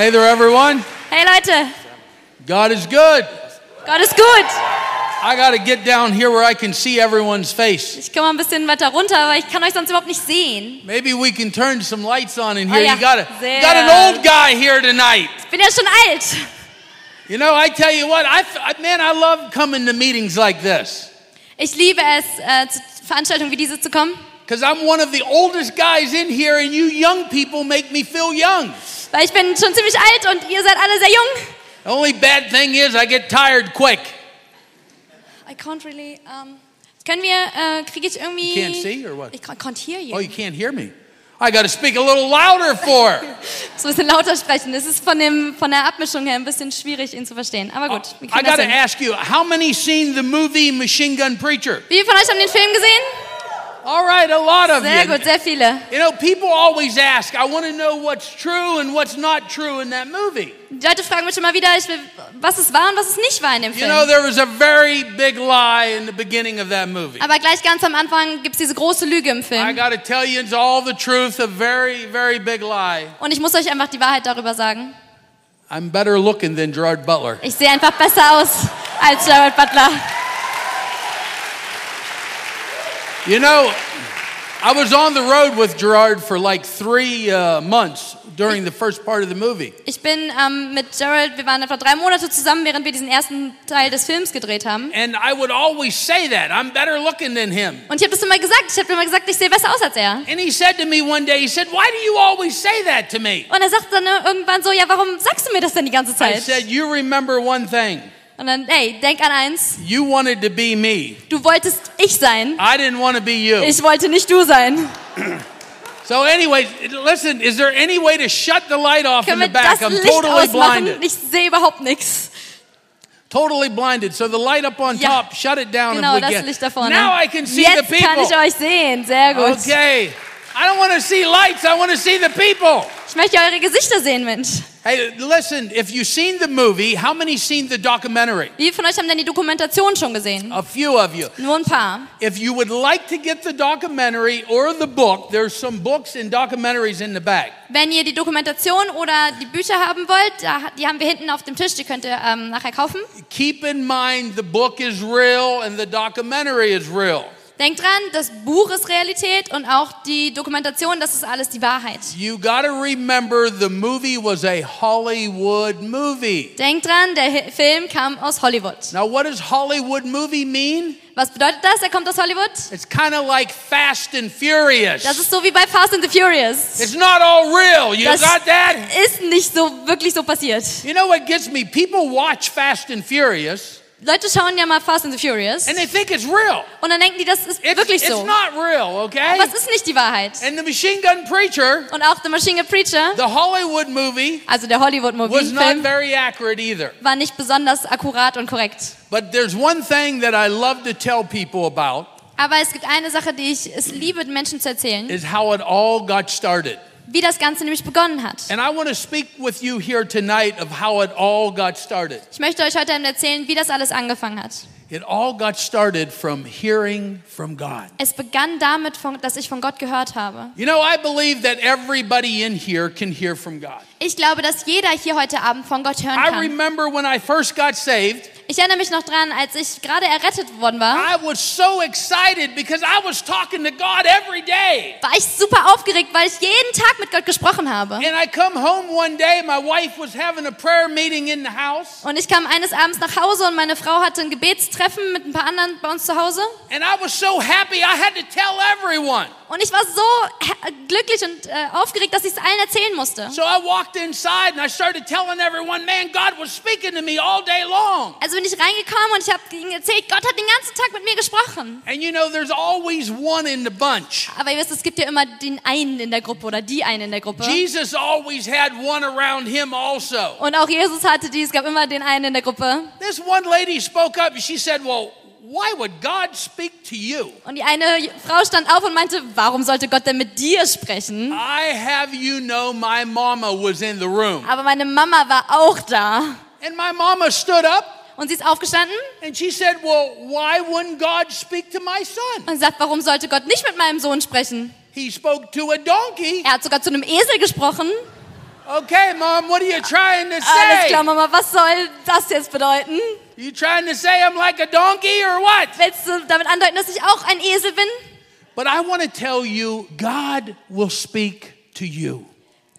Hey there, everyone. Hey Leute, God is good. Gott ist gut. I got to get down here where I can see everyone's face. Ich komme ein bisschen weiter runter, aber ich kann euch sonst überhaupt nicht sehen. Maybe we can turn some lights on in Oh, here. You got a, Sehr. got an old guy here tonight. Ich bin ja schon alt. You know, I tell you what, I, I- man, I love coming to meetings like this Ich liebe es, äh, zu Veranstaltungen wie diese zu kommen, because I'm one of the oldest guys in here, and you young people make me feel young. Weil ich bin schon ziemlich alt und ihr seid alle sehr jung. The only bad thing is I get tired quick. I can't really. Um, können wir, äh, kriege ich irgendwie. You can't see or what? Ich can- can't hear you. Oh, you can't hear me. I got to speak a little louder for. muss ein bisschen lauter sprechen. Es ist von, dem, von der Abmischung her ein bisschen schwierig, ihn zu verstehen. Aber gut, wir I kriegen got das to ask you, how many seen the movie Machine Gun Preacher? Wie viele von euch haben den Film gesehen? All right, a lot of Sehr you. gut, sehr viele. You know, people always ask, I want to know what's true and what's not true in that movie. Die Leute fragen mich immer wieder, will, was es war und was es nicht war in dem You Film. know, there was a very big lie in the beginning of that movie. Aber gleich ganz am Anfang gibt es diese große Lüge im I Film. got to tell you, it's all the truth, a very, very big lie. Und ich muss euch einfach die Wahrheit darüber sagen. I'm better looking than Gerard Butler. Ich sehe einfach besser aus als Jared Butler. You know, I was on the road with Gerard for like three uh, months during the first part of the movie. Ich bin ähm, mit Jared, wir waren etwa drei Monate zusammen, während wir diesen ersten Teil des Films gedreht haben. And I would always say that I'm better looking than him. Und ich habe das immer gesagt. Ich habe immer gesagt, ich sehe besser aus als er. And he said to me one day, he said, Why do you always say that to me? Und er sagt dann irgendwann so, ja, warum sagst du mir das denn die ganze I Zeit? said, You remember one thing. Und dann, hey, denk an eins. You wanted to be me. Du wolltest ich sein. I didn't want to be you. Ich wollte nicht du sein. So, anyways, listen, is there any way to shut the light off in the back? I'm totally ausmachen? blinded. Ich sehe überhaupt nichts. Totally blinded. So, the light up on Ja. top, shut it down Genau, if we das get. Licht da vorne. Now I can see Jetzt the kann ich people. euch sehen. Sehr gut. Okay. I don't want to see lights, I want to see the people. Ich möchte eure Gesichter sehen, Mensch. Hey, listen, if you've seen the movie, how many seen the documentary? Wie von euch haben denn die Dokumentation schon gesehen? A few of you. Nur ein paar. If you would like to get the documentary or the book, there's some books and documentaries in the back. Wenn ihr die Dokumentation oder die Bücher haben wollt, da- die haben wir hinten auf dem Tisch, die könnt ihr ähm, nachher kaufen. Keep in mind the book is real and the documentary is real. Denkt dran, das Buch ist Realität und auch die Dokumentation, das ist alles die Wahrheit. You got to remember the movie was a Hollywood movie. Denkt dran, der Film kam aus Hollywood. Now, what does Hollywood movie mean? Was bedeutet das? Er kommt aus Hollywood? It's kind of like Fast and Furious. Das ist so wie bei Fast and the Furious. It's not all real. You Das got that? ist nicht so wirklich so passiert. You know what gets me? People watch Fast and Furious Leute schauen ja mal Fast and the Furious and they think it's real. und dann denken die, das ist It's, wirklich it's so. not real, okay? Aber es ist nicht die Wahrheit. And the Machine Gun Preacher, Und auch The Machine Gun Preacher, the Hollywood movie, also der was not very accurate either. war nicht besonders akkurat und korrekt. But there's one thing that I love to tell people about Aber es gibt eine Sache, die ich es liebe, Menschen zu erzählen, is how it all got started. Wie das Ganze nämlich begonnen hat. And I want to speak with you here tonight of how it all got started. Ich möchte euch heute erzählen, wie das alles angefangen hat. It all got started from hearing from God. Es begann damit, dass ich von Gott gehört habe. You know, I believe that everybody in here can hear from God. Ich glaube, dass jeder hier heute Abend von Gott hören I kann. remember when I first got saved, Ich erinnere mich noch dran, als ich gerade errettet worden war, I was so excited because I was talking to God every day. war ich super aufgeregt, weil ich jeden Tag mit Gott gesprochen habe. And I come home one day, my wife was having a prayer meeting in the house, Und ich kam eines Abends nach Hause und meine Frau hatte ein Gebetstreffen mit ein paar anderen bei uns zu Hause. and I was so happy I had to tell everyone. Und ich war so glücklich und äh, aufgeregt, dass ich es allen erzählen musste. So I walked inside and I started telling everyone, man, God was speaking to me all day long. Also bin ich reingekommen und ich habe ihnen erzählt, Gott hat den ganzen Tag mit mir gesprochen. And you know, there's always one in the bunch. Aber ihr wisst, es gibt ja immer den einen in der Gruppe oder die eine in der Gruppe. Jesus always had one around him also. Und auch Jesus hatte die, es gab immer den einen in der Gruppe. This one lady spoke up and she said, well, why would God speak to you? Und die eine Frau stand auf und meinte, warum sollte Gott denn mit dir sprechen? I have you know my mama was in the room. Aber meine Mama war auch da. And my mama stood up Und sie ist aufgestanden and she said, well, why wouldn't God speak to my son? und sagt, warum sollte Gott nicht mit meinem Sohn sprechen? He spoke to a donkey. Er hat sogar zu einem Esel gesprochen. Okay, mom, what are you trying to Alles say? klar, Mama, was soll das jetzt bedeuten? You trying to say I'm like a donkey or what? Willst du damit andeuten, dass ich auch ein Esel bin? But I want to tell you, God will speak to you.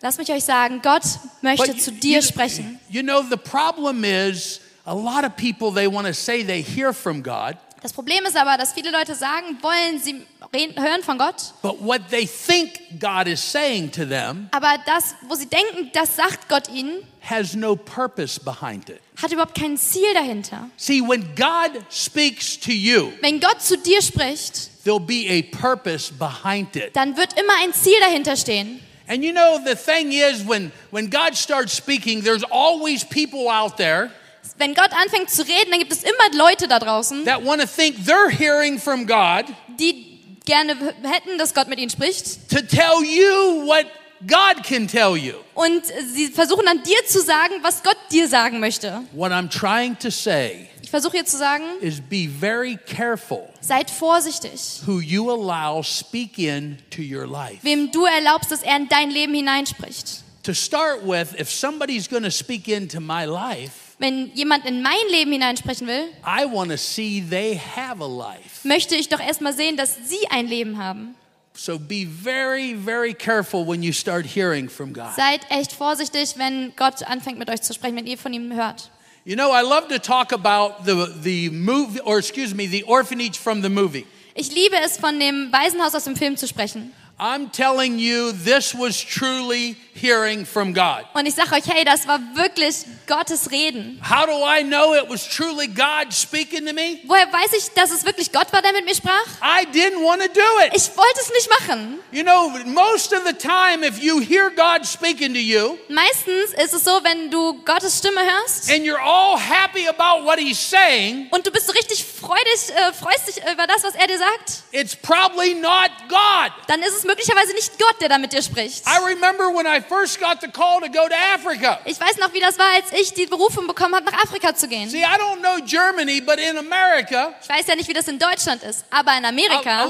Lass mich euch sagen, Gott möchte But zu you- dir you- sprechen. You know, the problem is a lot of people, they want to say they hear from God, Das Problem ist aber, dass viele Leute sagen wollen, sie reden, hören von Gott, but what they think God is saying to them aber das, wo sie denken, das sagt Gott ihnen, has no purpose behind it. hat überhaupt kein Ziel dahinter. See, when God speaks to you, Wenn Gott zu dir spricht, there'll be a purpose behind it. dann wird immer ein Ziel dahinter stehen. And you know, the thing is, when, when God starts speaking, there's always people out there Wenn Gott anfängt zu reden, dann gibt es immer Leute da draußen, that want to think they're hearing from God die gerne hätten, dass Gott mit ihnen spricht. to tell you what God can tell you. Und sie versuchen dann dir zu sagen, was Gott dir sagen möchte. What I'm trying to say Ich versuche hier zu sagen, is be very careful seid vorsichtig, who you allow speak in to your life. wem du erlaubst, dass er in dein Leben hineinspricht. To start with, if somebody's going to speak into my life, Wenn jemand in mein Leben hineinsprechen will, I want to see they have a life. möchte ich doch erstmal sehen, dass sie ein Leben haben. So be very, very careful when you start hearing from God. Seid echt vorsichtig, wenn Gott anfängt mit euch zu sprechen, wenn ihr von ihm hört. You know, I love to talk about the, the movie, or excuse me, the orphanage from the movie. Ich liebe es, von dem Waisenhaus aus dem Film zu sprechen. I'm telling you, this was truly hearing from God. Und ich sage euch, hey, das war wirklich Gottes Reden. How do I know it was truly God speaking to me? Woher weiß ich, dass es wirklich Gott war, der mit mir sprach? I didn't want to do it. Ich wollte es nicht machen. You know, most of the time, if you hear God speaking to you Meistens ist es so, wenn du Gottes Stimme hörst and you're all happy about what He's saying, und du bist so richtig freudig, äh, freust dich über das, was er dir sagt, it's probably not God. dann ist es möglicherweise nicht Gott, der da mit dir spricht. I remember when I first got the call to go to Africa. Ich weiß noch, wie das war, als ich die Berufung bekommen habe, nach Afrika zu gehen. See, I don't know Germany, but in America, Ich weiß ja nicht, wie das in Deutschland ist, aber in a, a Amerika,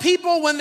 people, to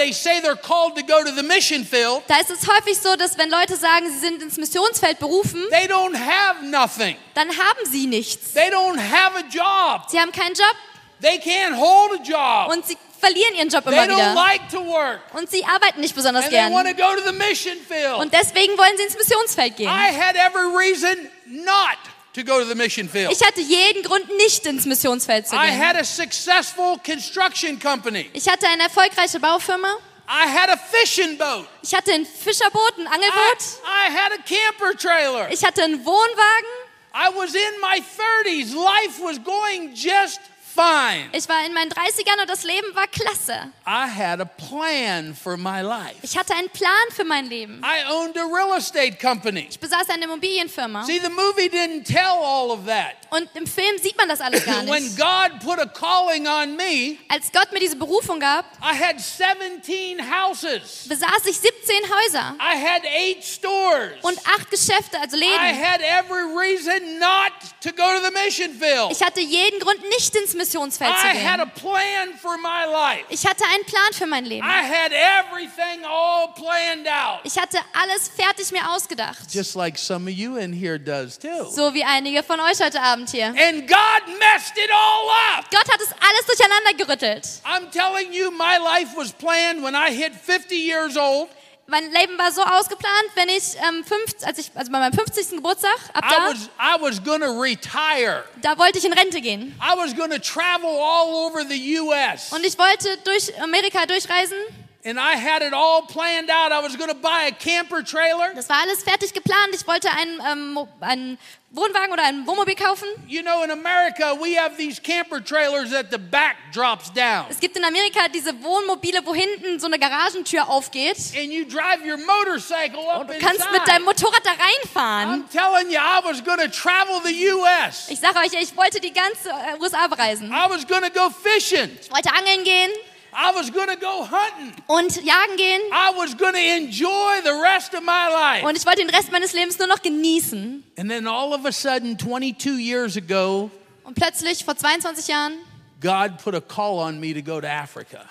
to field, da ist es häufig so, dass wenn Leute sagen, sie sind ins Missionsfeld berufen, they don't have nothing. dann haben sie nichts. They don't have a job. Sie haben keinen Job They can't hold a job. und sie verlieren ihren Job They immer don't wieder. like to work. Und sie arbeiten nicht besonders And they want gern. to go to the mission field. Und deswegen wollen sie ins Missionsfeld gehen. I had every reason not to go to the mission field. Ich hatte jeden Grund, nicht ins Missionsfeld zu I gehen. had a successful construction company. Ich hatte eine erfolgreiche Baufirma. I had a fishing boat. Ich hatte ein Fischerboot, ein I, Angelboot. I had a camper trailer. Ich hatte einen Wohnwagen. I was in my 30s. Life was going just fine. Ich war in meinen 30ern und das Leben war klasse. I had a plan for my life. Ich hatte einen Plan für mein Leben. I owned a real estate company. Ich besaß eine Immobilienfirma. See, the movie didn't tell all of that. Und im Film sieht man das alles gar When nicht. God put a calling on me, Als Gott mir diese Berufung gab, I had 17 houses. besaß ich 17 Häuser I had eight stores. und acht Geschäfte, also I Läden. had every reason not to go to the mission field. Ich hatte jeden Grund, nicht ins Missionsfeld zu I had a gehen. plan for my life. Ich hatte einen Plan für mein Leben. I had everything all planned out. Ich hatte alles fertig mir ausgedacht. Just like some of you in here does too. So wie einige von euch heute Abend hier. And God messed it all up. Gott hat es alles durcheinander gerüttelt. I'm telling you, my life was planned when I hit 50 years old. Mein Leben war so ausgeplant, wenn ich, ähm, fünf, als ich also bei meinem 50. Geburtstag, ab I da, was I was to retire. da wollte ich in Rente gehen. I was to travel all over the US. Und ich wollte durch Amerika durchreisen. And I had it all planned out. I was going to buy a camper trailer. Das war alles fertig geplant. Ich wollte einen, ähm, einen Wohnwagen oder ein Wohnmobil kaufen. You know, in America, we have these camper trailers that the back drops down. Es gibt in Amerika diese Wohnmobile, wo hinten so eine Garagentür aufgeht. And you drive your motorcycle up Du kannst mit deinem inside. Motorrad da reinfahren. I'm telling you, I was going to travel the U.S. Ich sage euch, ich wollte die ganze äh, USA bereisen. I was going to go fishing. Ich wollte angeln gehen I was going to go hunting. und jagen gehen. I was going to enjoy the rest of my life. Und ich wollte den Rest meines Lebens nur noch genießen. And then all of a sudden, 22 years ago, Und plötzlich, vor 22 Jahren, God put a call on me to go to Africa.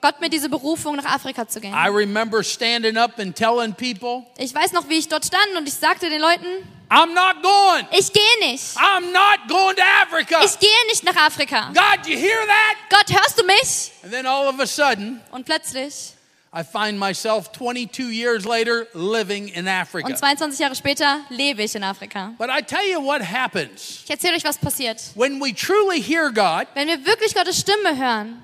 Gott mir diese Berufung, nach Afrika zu gehen. I remember standing up and telling people, Ich weiß noch, wie ich dort stand und ich sagte den Leuten, I'm not going. ich gehe nicht. I'm not going to Africa. Ich gehe nicht nach Afrika. God, you hear that? Gott, hörst du mich? And then all of a sudden, Und plötzlich, I find myself 22 years later living in Africa. und 22 Jahre später, lebe ich in Afrika. But I tell you what happens Ich erzähle euch, was passiert. when we truly hear God Wenn wir wirklich Gottes Stimme hören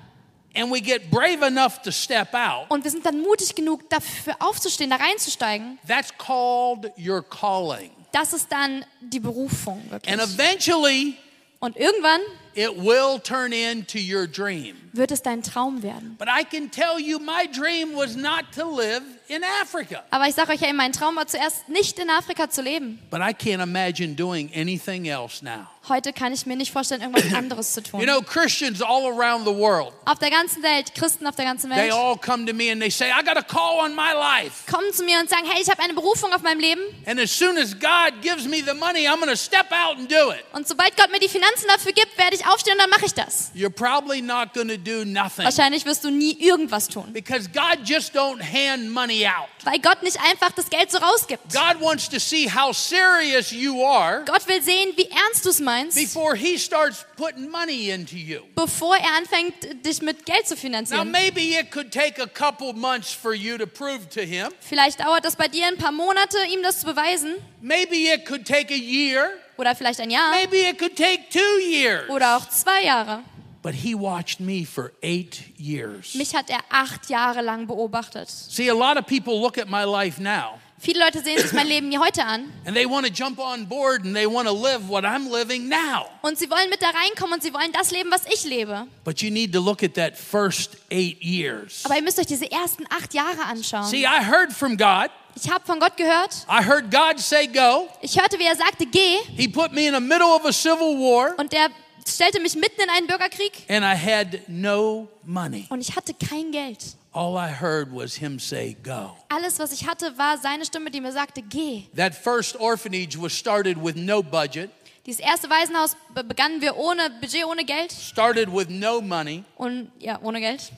and we get brave enough to step out, und wir sind dann mutig genug, dafür aufzustehen, da reinzusteigen, that's called your calling. das ist dann die Berufung wirklich. And eventually, Und irgendwann it will turn into your dream. Wird es dein Traum werden. But I can tell you, my dream was not to live in Africa. Aber ich sage euch ja, mein Traum war zuerst nicht in Afrika zu leben. But I can't imagine doing anything else now. Heute kann ich mir nicht vorstellen, irgendwas anderes zu tun. You know, Christians all around the world, Auf der ganzen Welt, Christen auf der ganzen they Welt, all come to me and they say, I got a call on my life. kommen zu mir und sagen, hey, ich habe eine Berufung auf meinem Leben. And as soon as God gives me the money, I'm going to step out and do it. Und sobald Gott mir die Finanzen dafür gibt, werde ich aufstehen und dann mache ich das. You're probably not going to do nothing Wahrscheinlich wirst du nie irgendwas tun, because God just don't hand money out. weil Gott nicht einfach das Geld so rausgibt. God wants to see how serious you are Gott will sehen, wie ernst du es meinst, before he starts putting money into you. bevor er anfängt, dich mit Geld zu Now, finanzieren. maybe it could take a couple months for you to prove to him. Vielleicht dauert das bei dir ein paar Monate, ihm das zu beweisen. Maybe it could take a year. Oder vielleicht ein Jahr. Maybe it could take two years. Oder auch zwei Jahre. But he watched me for eight years. Mich hat er acht Jahre lang beobachtet. See, a lot of people look at my life now Viele Leute sehen sich mein Leben hier heute an and they want to jump on board and they want to live what I'm living now. und sie wollen mit da reinkommen und sie wollen das leben, was ich lebe. But you need to look at that first eight years. Aber ihr müsst euch diese ersten acht Jahre anschauen. See, I heard from God. Ich habe von Gott gehört. I heard God say go. Ich hörte, wie er sagte, geh. He put me in the middle of a civil war Und er stellte mich mitten in einen Bürgerkrieg. and I had no money. Und ich hatte kein Geld. All I heard was him say go. Alles, was ich hatte, war seine Stimme, die mir sagte, geh. That first orphanage was started with no budget, Dieses erste Waisenhaus be- begannen wir ohne Budget, ohne Geld. started with no money, Und ja, ohne Geld.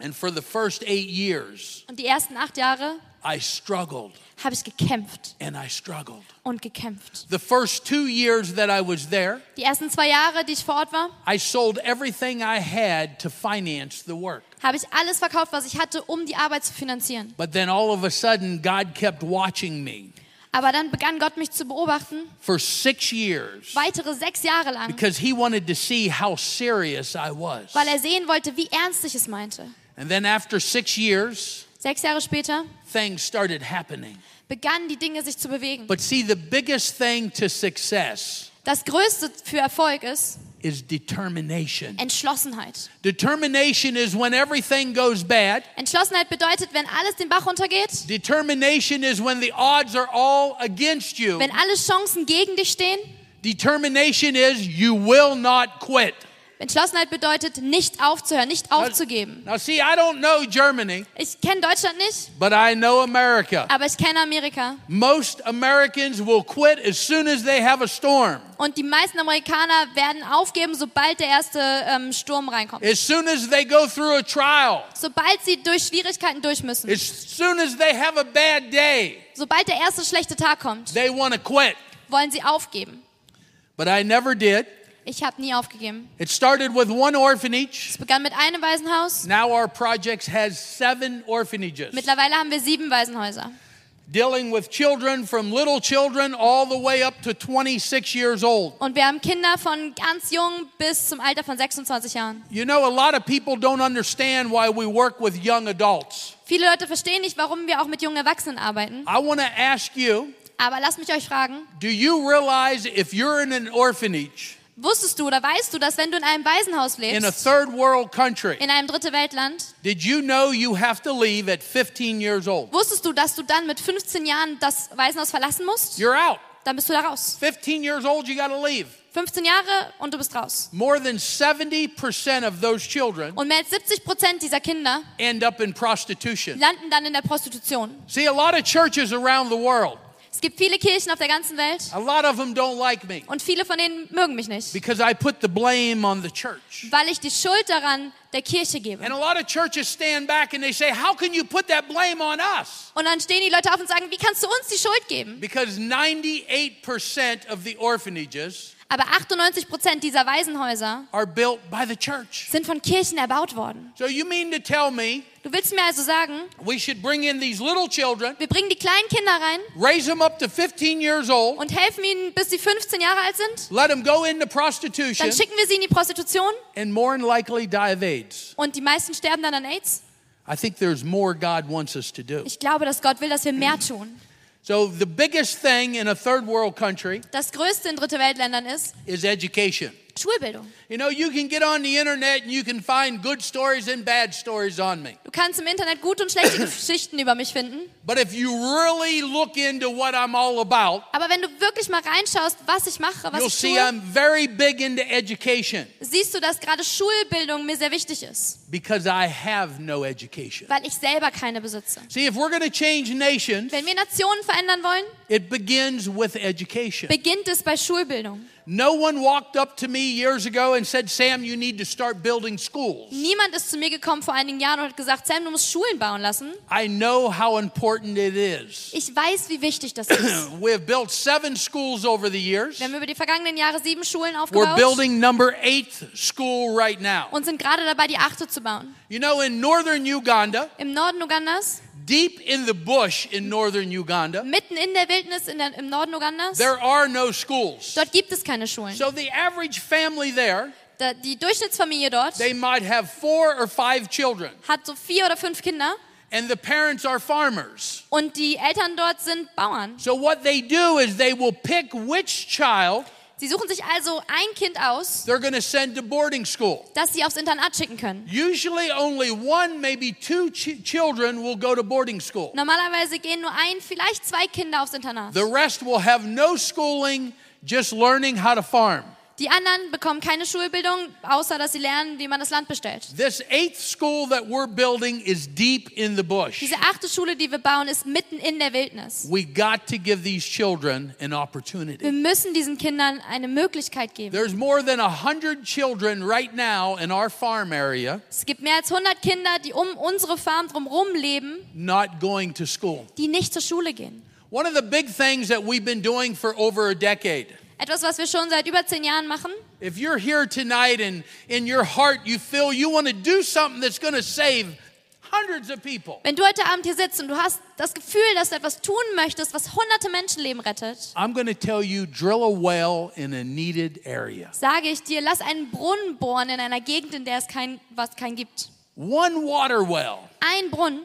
and for the first eight years, Und die ersten acht Jahre I struggled habe ich gekämpft and I struggled. und gekämpft. The first two years that I was there, Die ersten zwei Jahre, die ich vor Ort war, I sold everything I had to finance the work. habe ich alles verkauft, was ich hatte, um die Arbeit zu finanzieren. But then all of a sudden, God kept watching me Aber dann begann Gott mich zu beobachten, for six years weitere sechs Jahre lang, because He wanted to see how serious I was. weil er sehen wollte, wie ernst ich es meinte. And then after six years, Sechs Jahre später things started happening. begannen die Dinge sich zu bewegen. But see, the biggest thing to success Das Größte für Erfolg ist is determination. Entschlossenheit. Determination is when everything goes bad. Entschlossenheit bedeutet, wenn alles den Bach runtergeht, Determination is when the odds are all against you. wenn alle Chancen gegen dich stehen. Determination is you will not quit. Entschlossenheit bedeutet, nicht aufzuhören, nicht aufzugeben. Now, see, I don't know Germany, Ich kenne Deutschland nicht, but I know America. aber ich kenne Amerika. Most Americans will quit as soon as they have a storm, Und die meisten Amerikaner werden aufgeben, sobald der erste ähm, Sturm reinkommt. as soon as they go through a trial, Sobald sie durch Schwierigkeiten durch müssen. as soon as they have a bad day, Sobald der erste schlechte Tag kommt, they want to quit. wollen sie aufgeben. But I never did. Ich habe nie aufgegeben. It started with one orphanage. Es begann mit einem Waisenhaus. Now our projects has seven orphanages, Mittlerweile haben wir sieben Waisenhäuser. dealing with children from little children all the way up to 26 years old. Und wir haben Kinder von ganz jung bis zum Alter von 26 Jahren. You know, a lot of people don't understand why we work with young adults. Viele Leute verstehen nicht, warum wir auch mit jungen Erwachsenen arbeiten. I want to ask you Aber lasst mich euch fragen, do you realize if you're in an orphanage wusstest du oder weißt du, dass wenn du in einem Waisenhaus in a lebst, third world country, in einem dritte Weltland, did you know you have to leave at 15 years old? wusstest du, dass du dann mit 15 Jahren das Waisenhaus verlassen musst? You're out. Dann bist du da raus. 15 years old, you got to leave. 15 Jahre und du bist raus. More than 70% of those children Und mehr als 70 Prozent dieser Kinder end up in prostitution. landen dann in der Prostitution. See, a lot of churches around the world, Es gibt viele Kirchen auf der ganzen Welt A lot of them don't like me und viele von denen mögen mich nicht, because I put the blame on the church. weil ich die Schuld daran der Kirche gebe. And a lot of churches stand back and they say, How can you put that blame on us? Und dann stehen die Leute auf und sagen, wie kannst du uns die Schuld geben? Because 98% of the orphanages Aber 98 Prozent dieser Waisenhäuser are built by the church. sind von Kirchen erbaut worden. So you mean to tell me Du willst mir also sagen, we should bring in these little children, wir bringen die kleinen Kinder rein raise them up to 15 years old, und helfen ihnen, bis sie 15 Jahre alt sind? let them go into prostitution, Dann schicken wir sie in die Prostitution and more than likely die of AIDS? und die meisten sterben dann an AIDS? I think there's more God wants us to do. Ich glaube, dass Gott will, dass wir mehr tun. So the biggest thing in a third world country Das Größte in Dritte Weltländern ist is education. Schulbildung. You know, you can get on the internet and you can find good stories and bad stories on me. Du kannst im Internet gute und schlechte Geschichten über mich finden. But if you really look into what I'm all about, Aber wenn du wirklich mal reinschaust, was ich mache, was you'll ich see tue, I'm very big into education siehst du, dass gerade Schulbildung mir sehr wichtig ist, because I have no education. weil ich selber keine besitze. See, if we're going to change nations, Wenn wir Nationen verändern wollen, it begins with education. beginnt es bei Schulbildung. No one walked up to me years ago and said, Sam, you need to start building schools. Niemand ist zu mir gekommen vor einigen Jahren und hat gesagt, Sam, du musst Schulen bauen lassen. I know how important it is. Ich weiß, wie wichtig das ist. We have built seven schools over the years. Wir haben über die vergangenen Jahre sieben Schulen We're aufgebaut building number eight school right now. und sind gerade dabei, die achte zu bauen. You know, in northern Uganda, Im Norden Ugandas, deep in the bush in northern Uganda, mitten in der Wildnis in der, im Norden Ugandas, there are no schools. dort gibt es keine Schulen. So the average family there, Da, die Durchschnittsfamilie dort they might have four or five children, hat so vier oder fünf Kinder and the parents are farmers. und die Eltern dort sind Bauern. So what they do is they will pick which child Sie suchen sich also ein Kind aus, they're going to send to boarding school. das sie aufs Internat schicken können. Usually only one, maybe two ch- children will go to boarding school. Normalerweise gehen nur ein, vielleicht zwei Kinder aufs Internat. The rest will have no schooling, just learning how to farm. Die anderen bekommen keine Schulbildung, außer dass sie lernen, wie man das Land bestellt. This eighth school that we're building is deep in the bush. Diese achte Schule, die wir bauen, ist mitten in der Wildnis. We got to give these children an Wir opportunity. müssen diesen Kindern eine Möglichkeit geben. There's more than a hundred children right now in our farm area Es gibt mehr als 100 Kinder, die um unsere Farm drumherum leben, not going to school. die nicht zur Schule gehen. One of the big things that we've been doing for over a decade. Etwas, was wir schon seit über zehn Jahren machen. If you're here tonight and in your heart you feel you want to do something that's going to save hundreds of people, Wenn du heute Abend hier sitzt und du hast das Gefühl, dass du etwas tun möchtest, was hunderte Menschenleben rettet, I'm going to tell you drill a well in a needed area. sage ich dir, lass einen Brunnen bohren in einer Gegend, in der es kein, was kein gibt. One water well Ein Brunnen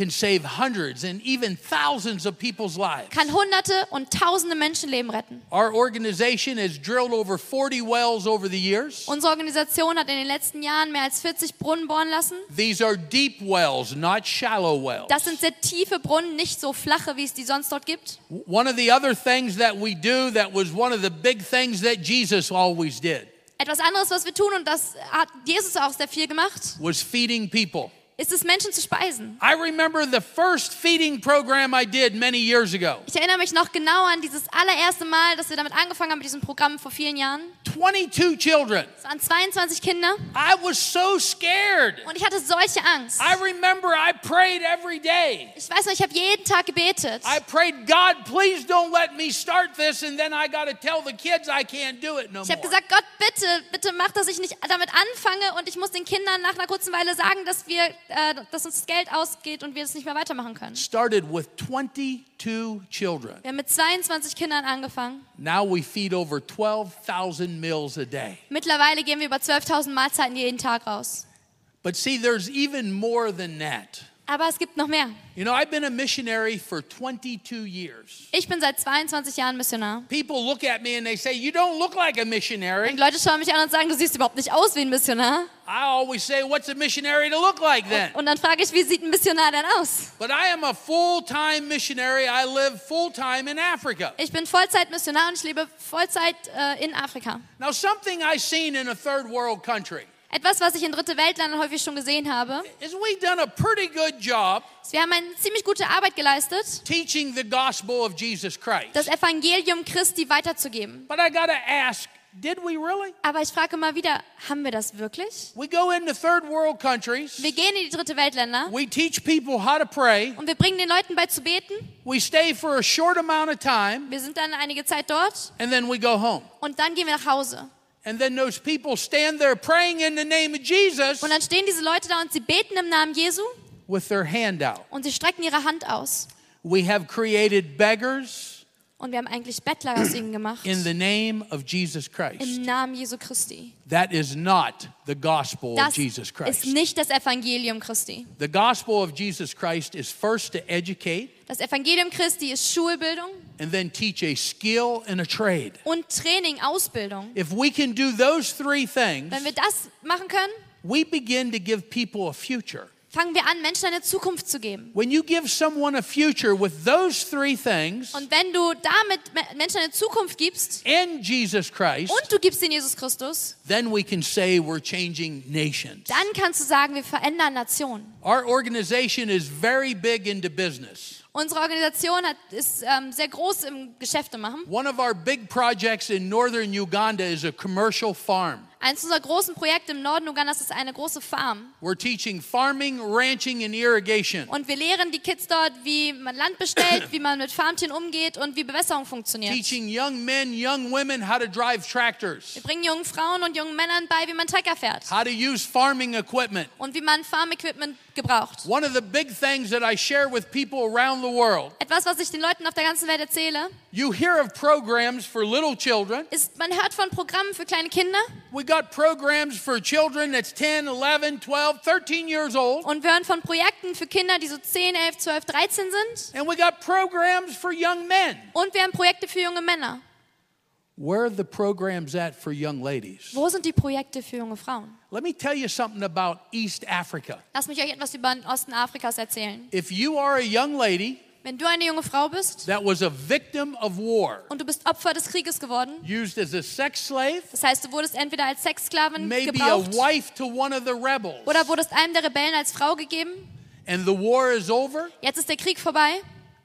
can save hundreds and even thousands of people's lives. kann hunderte und tausende Menschenleben retten. Our organization has drilled over 40 wells over the years. Unsere Organisation hat in den letzten Jahren mehr als 40 Brunnen bohren lassen. These are deep wells, not shallow wells. Das sind sehr tiefe Brunnen, nicht so flache, wie es die sonst dort gibt. One of the other things that we do that was one of the big things that Jesus always did Etwas anderes, was wir tun, und das hat Jesus auch sehr viel gemacht, was feeding people. Ist es, Menschen zu speisen. I remember the first feeding program I did many years ago. Ich erinnere mich noch genau an dieses allererste Mal, dass wir damit angefangen haben mit diesem Programm vor vielen Jahren. 22 children. Es waren 22 Kinder I was so scared. und ich hatte solche Angst. I remember I prayed every day. Ich weiß noch, ich habe jeden Tag gebetet. I prayed, God, please don't let me start this, and then I got to tell the kids I can't do it no Ich habe more. gesagt, Gott, bitte, bitte mach, dass ich nicht damit anfange und ich muss den Kindern nach einer kurzen Weile sagen, dass wir, äh, dass uns das Geld ausgeht und wir das nicht mehr weitermachen können. Started with 22 children. Wir haben mit 22 Kindern angefangen. Now we feed over 12,000 meals a day. Mittlerweile gehen wir über 12.000 Mahlzeiten jeden Tag raus. But see, there's even more than that. Aber es gibt noch mehr. You know, I've been a missionary for 22 years. Ich bin seit 22 Jahren Missionar. People look at me and they say, You don't look like a missionary. Und Leute schauen mich an und sagen, du siehst überhaupt nicht aus wie ein Missionar. I always say, What's a missionary to look like then? Und dann frage ich, wie sieht ein Missionar denn aus? But I am a full time missionary. I live full time in Africa. Ich bin Vollzeit-Missionar und ich lebe Vollzeit äh, in Afrika. Now, something I seen in a third world country Etwas, was ich in dritte Weltländern häufig schon gesehen habe, ist, wir haben eine ziemlich gute Arbeit geleistet, teaching the gospel of Jesus Christ. das Evangelium Christi weiterzugeben. But I got to ask, did we really? Aber ich frage mal wieder, haben wir das wirklich? We go into third world countries. Wir gehen in die dritte Weltländer We teach people how to pray. und wir bringen den Leuten bei zu beten. We stay for a short amount of time Wir sind dann einige Zeit dort and then we go home. und dann gehen wir nach Hause. And then those people stand there praying in the name of Jesus Und dann stehen diese Leute da und sie beten im Namen Jesu with their hand out. und sie strecken ihre Hand aus. We have created beggars Und wir haben eigentlich Bettler aus ihnen gemacht. in the name of Jesus Christ. Im Namen Jesu Christi. That is not the gospel of Das Jesus ist Christ. nicht das Evangelium Christi. The gospel of Jesus Christ is first to educate Das Evangelium Christi ist Schulbildung and then teach a skill and a trade. und Training, Ausbildung. If we can do those three things, Wenn wir das machen können, we begin to give people a future. Fangen wir an, Menschen eine Zukunft zu geben. When you give someone a future with those three things Und wenn du damit Me- Menschen eine Zukunft gibst in Jesus Christ, und du gibst ihnen Jesus Christus, then we can say we're changing nations. dann kannst du sagen, wir verändern Nationen. Our organization is very big into business. Unsere Organisation hat, ist ähm, sehr groß im Geschäfte machen. One of our big projects in northern Uganda is a commercial farm. Eines unserer großen Projekte im Norden Ugandas ist eine große Farm. We're teaching farming, ranching, and irrigation. Und wir lehren die Kids dort, wie man Land bestellt, wie man mit Farmtieren umgeht und wie Bewässerung funktioniert. Teaching young men, young women how to drive tractors, Wir bringen jungen Frauen und jungen Männern bei, wie man Trecker fährt how to use farming equipment. und wie man Farmequipment gebraucht. One of the big things that I share with people around the world, Etwas, was ich den Leuten auf der ganzen Welt erzähle, you hear of programs for little children. ist, man hört von Programmen für kleine Kinder We got programs for children that's 10, 11, 12, 13 years old. und wir hören von Projekten für Kinder, die so 10, 11, 12, 13 sind. And we got programs for young men. Und wir haben Projekte für junge Männer. Where are the programs at for young ladies? Wo sind die Projekte für junge Frauen? Let me tell you something about East Africa. Lass mich euch etwas über den Osten Afrikas erzählen. If you are a young lady Wenn du eine junge Frau bist that was a victim of war, und du bist Opfer des Krieges geworden, used as a sex slave, das heißt, du wurdest entweder als Sexsklavin maybe a gebraucht wife to one of the rebels, oder wurdest einem der Rebellen als Frau gegeben. and the war is over, Jetzt ist der Krieg vorbei.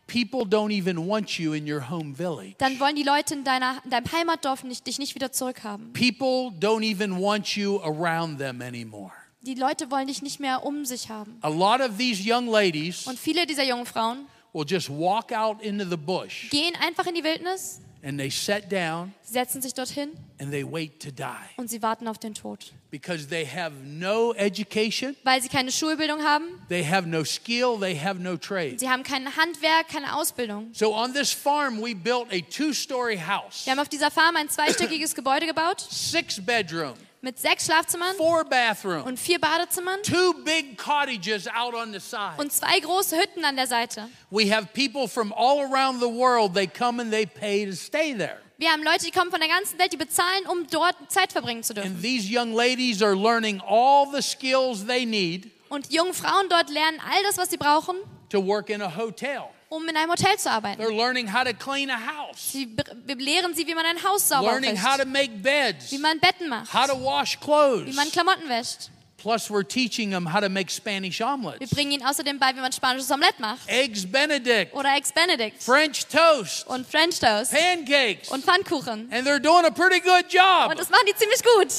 People don't even want you in your home village. Dann wollen die Leute in, deiner, in deinem Heimatdorf nicht, dich nicht wieder zurückhaben. People don't even want you around them anymore. Die Leute wollen dich nicht mehr um sich haben. A lot of these young ladies Und viele dieser jungen Frauen will just walk out into the bush gehen einfach in die Wildnis, and they sit down setzen sich dorthin and they wait to die. und sie warten auf den Tod. because they have no education, Weil sie keine Schulbildung haben, they have no skill, they have no trade. sie haben kein Handwerk, keine Ausbildung. So on this farm, we built a two story house, Wir haben auf dieser Farm ein zweistöckiges Gebäude gebaut. Six bedroom, mit sechs Schlafzimmern four bathroom, und vier Badezimmern two big cottages out on the side. und zwei große Hütten an der Seite. We have people from all around the world, they come and they pay to stay there. Wir haben Leute, die kommen von der ganzen Welt, die bezahlen, um dort Zeit verbringen zu dürfen. And these young ladies are learning all the skills they need Und junge Frauen dort lernen all das, was sie brauchen, to work in a hotel. Um in einem Hotel zu arbeiten. They're learning how to clean a house, Sie wir lehren sie, wie man ein Haus sauber learning how to make beds, wie man Betten macht, how to wash wie clothes. man Klamotten wäscht. Plus, we're teaching them how to make Spanish Wir omelets, bringen ihnen außerdem bei, wie man spanisches Omelett macht eggs Benedict, oder Eggs Benedict French toast, und French Toast pancakes. und Pfannkuchen. And they're doing a pretty good job. Und das machen die ziemlich gut.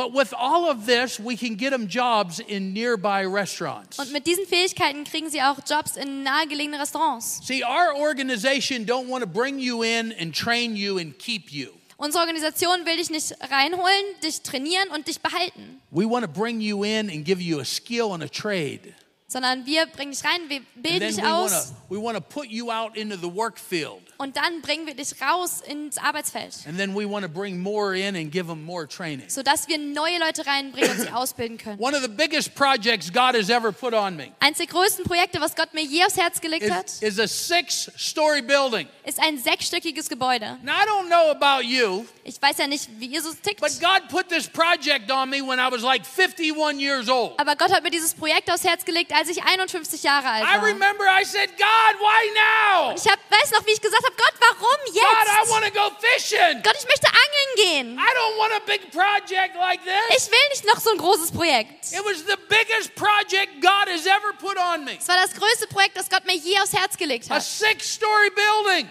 But with all of this, we can get them jobs in nearby restaurants. Und mit diesen Fähigkeiten kriegen sie auch Jobs in nahegelegenen Restaurants. See, our organization don't want to bring you in and train you and keep you. Unsere Organisation will dich nicht reinholen, dich trainieren und dich behalten, We want to bring you in and give you a skill and a trade. sondern wir bringen dich rein, wir bilden dich we want to aus we want to put you out into the work field. Und dann bringen wir dich raus ins Arbeitsfeld, And then we want to bring more in and give them more training. sodass wir neue Leute reinbringen und sie ausbilden können. One of the biggest projects God has ever put on me Eins der größten Projekte, was Gott mir je aufs Herz gelegt hat, is, a six story building. ist ein sechsstöckiges Gebäude. Now, I don't know about you, Ich weiß ja nicht, wie ihr so tickt, but God put this project on me when I was like 51 years old. aber Gott hat mir dieses Projekt aufs Herz gelegt, als ich 51 Jahre alt I war. remember I said, God, why now? Ich hab, weiß noch, wie ich gesagt habe, Gott, warum jetzt? want to go fishing. Gott, ich möchte angeln gehen. I don't want a big project like this. Ich will nicht noch so ein großes Projekt. It was the biggest project God has ever put on me. Es war das größte Projekt, das Gott mir je aufs Herz gelegt A hat.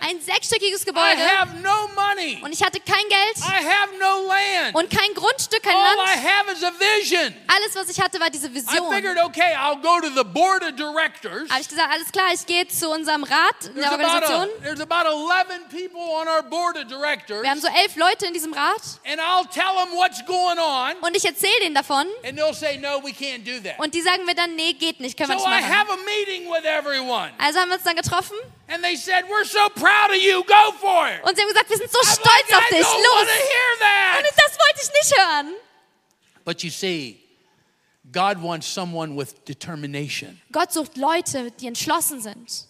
Ein sechsstöckiges I Gebäude have no money. und ich hatte kein Geld I have no land. und kein Grundstück, kein All I Land. have is a vision. Alles, was ich hatte, war diese I Vision. figured, okay, I'll go to the board of directors. Habe ich gesagt, alles klar, ich gehe zu unserem Rat in There's der about, Organisation. a, there's about 11 people on our board of directors. Wir haben so elf Leute in diesem Rat And I'll tell them what's going on. und ich erzähle denen davon And they'll say, no, we can't do that. und die sagen mir dann, nee, geht nicht, können wir So nicht I machen. Also haben wir uns dann getroffen And they said, we're so proud of you. Go for it. und sie haben gesagt, wir sind so I'm stolz like, auf I dich, los! Und das wollte ich nicht hören. But you see, God wants someone with determination. Gott sucht Leute, die entschlossen sind.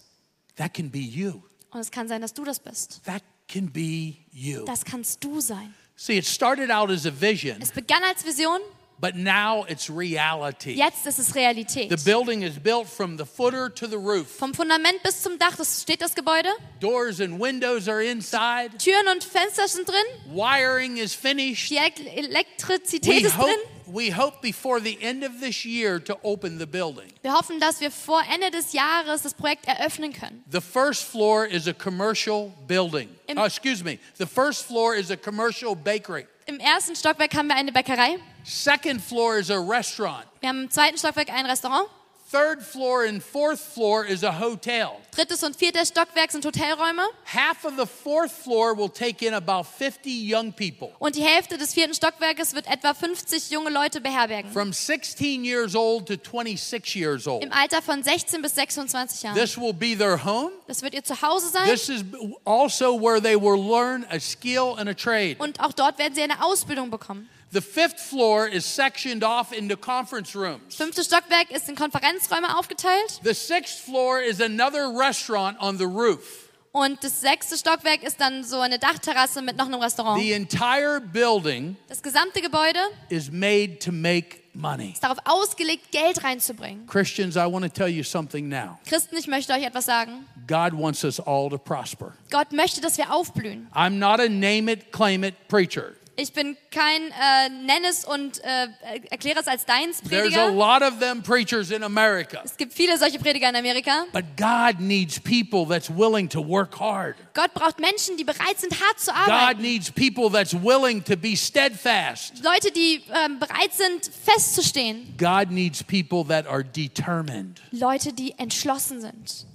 That can be you. Und es kann sein, dass du das bist. That can be you. Das kannst du sein. See, it started out as a vision, Es begann als Vision, but now it's reality. jetzt ist es Realität. The building is built from the footer to the roof. Vom Fundament bis zum Dach, das steht das Gebäude. Doors and windows are inside. Türen und Fenster sind drin. Wiring is finished. Die Elek- Elektrizität We ist hope, drin. We hope before the end of this year to open the building. Wir hoffen, dass wir vor Ende des Jahres das Projekt eröffnen können. The first floor is a commercial building. Im- Oh, excuse me. The first floor is a commercial bakery. Im ersten Stockwerk haben wir eine Bäckerei. Second floor is a restaurant. Wir haben im zweiten Stockwerk ein Restaurant. Third floor and fourth floor is a hotel. Drittes und viertes Stockwerk sind Hotelräume. Half of the fourth floor will take in about 50 young people Und die Hälfte des vierten Stockwerkes wird etwa 50 junge Leute beherbergen. from 16 years old to 26 years old. Im Alter von 16 bis 26 Jahren. This will be their home. Das wird ihr Zuhause sein. This is also where they will learn a skill and a trade. Und auch dort werden sie eine Ausbildung bekommen. The fifth floor is sectioned off into conference rooms. Das fünfte Stockwerk ist in Konferenzräume aufgeteilt. The sixth floor is another restaurant on the roof. Und das sechste Stockwerk ist dann so eine Dachterrasse mit noch einem Restaurant. The entire building Das gesamte Gebäude is made to make money. ist darauf ausgelegt, Geld reinzubringen. Christians, I want to tell you something now. Christen, ich möchte euch etwas sagen. God wants us all to prosper. Gott möchte, dass wir aufblühen. I'm not a name it, claim it preacher. Ich bin kein äh, nenn es und äh, erkläre es als deins There's a Prediger. lot of them preachers in America. Es gibt viele solche Prediger in Amerika. But God needs people that's willing to work hard. Gott braucht Menschen, die bereit sind, hart zu God arbeiten. needs people that's willing to be steadfast. Leute, die ähm, bereit sind, festzustehen. God needs people that are determined. Leute, die entschlossen sind.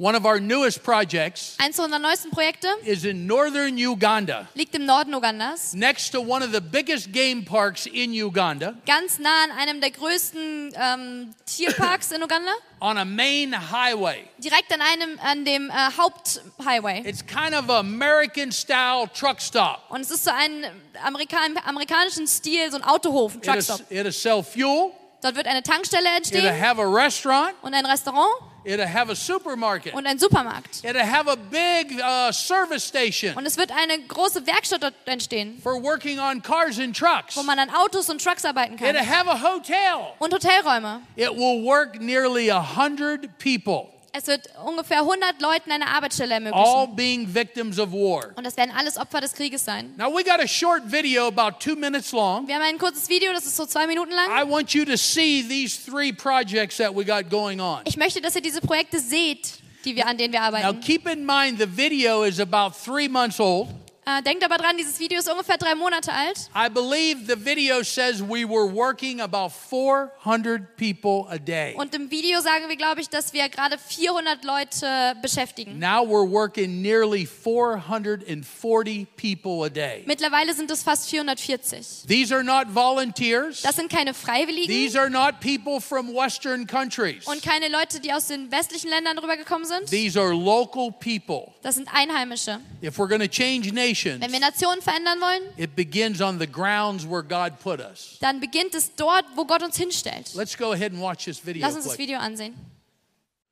One of our newest projects Eins unserer neuesten Projekte is in northern Uganda, liegt im Norden Ugandas, next to one of the biggest game parks in Uganda, ganz nah an einem der größten ähm, Tierparks in Uganda, on a main highway. direkt an einem an dem äh, Haupthighway. It's kind of American style truck stop. Und es ist so ein Amerikan amerikanischen Stil, so ein Autohof, ein It'll, Truckstop. it'll sell fuel, Dort wird eine Tankstelle it'll entstehen have a restaurant, und ein Restaurant it'll have a supermarket, und ein Supermarkt. it'll have a big uh, service station Und es wird eine große Werkstatt dort entstehen, for working on cars and trucks. wo man an Autos und Trucks arbeiten It'll kann. have a hotel. Und Hotelräume. It will work nearly a hundred people, Es wird ungefähr 100 Leuten eine Arbeitsstelle all ermöglichen. being victims of war. Und das werden alles Opfer des Krieges sein. Now we got a short video about two minutes long. Wir haben ein kurzes Video, das ist so zwei Minuten lang. I want you to see these three projects that we got going on. Ich möchte, dass ihr diese Projekte seht, die wir, an denen wir Now arbeiten. keep in mind the video is about three months old. Äh, denkt aber dran, dieses Video ist ungefähr drei Monate alt. I believe the video says we were working about 400 people a day. Und im Video sagen wir, glaube ich, dass wir gerade 400 Leute beschäftigen. Now we're working nearly 440 people a day. Mittlerweile sind es fast 440. These are not volunteers. Das sind keine Freiwilligen These are not people from Western countries. und keine Leute, die aus den westlichen Ländern rübergekommen sind. These are local people. Das sind Einheimische. If we're going to change nations, Wenn wir Nationen verändern wollen, it begins on the grounds where God put us. dann beginnt es dort, wo Gott uns hinstellt. Let's go ahead and watch this video. Lass uns das quick. Video ansehen.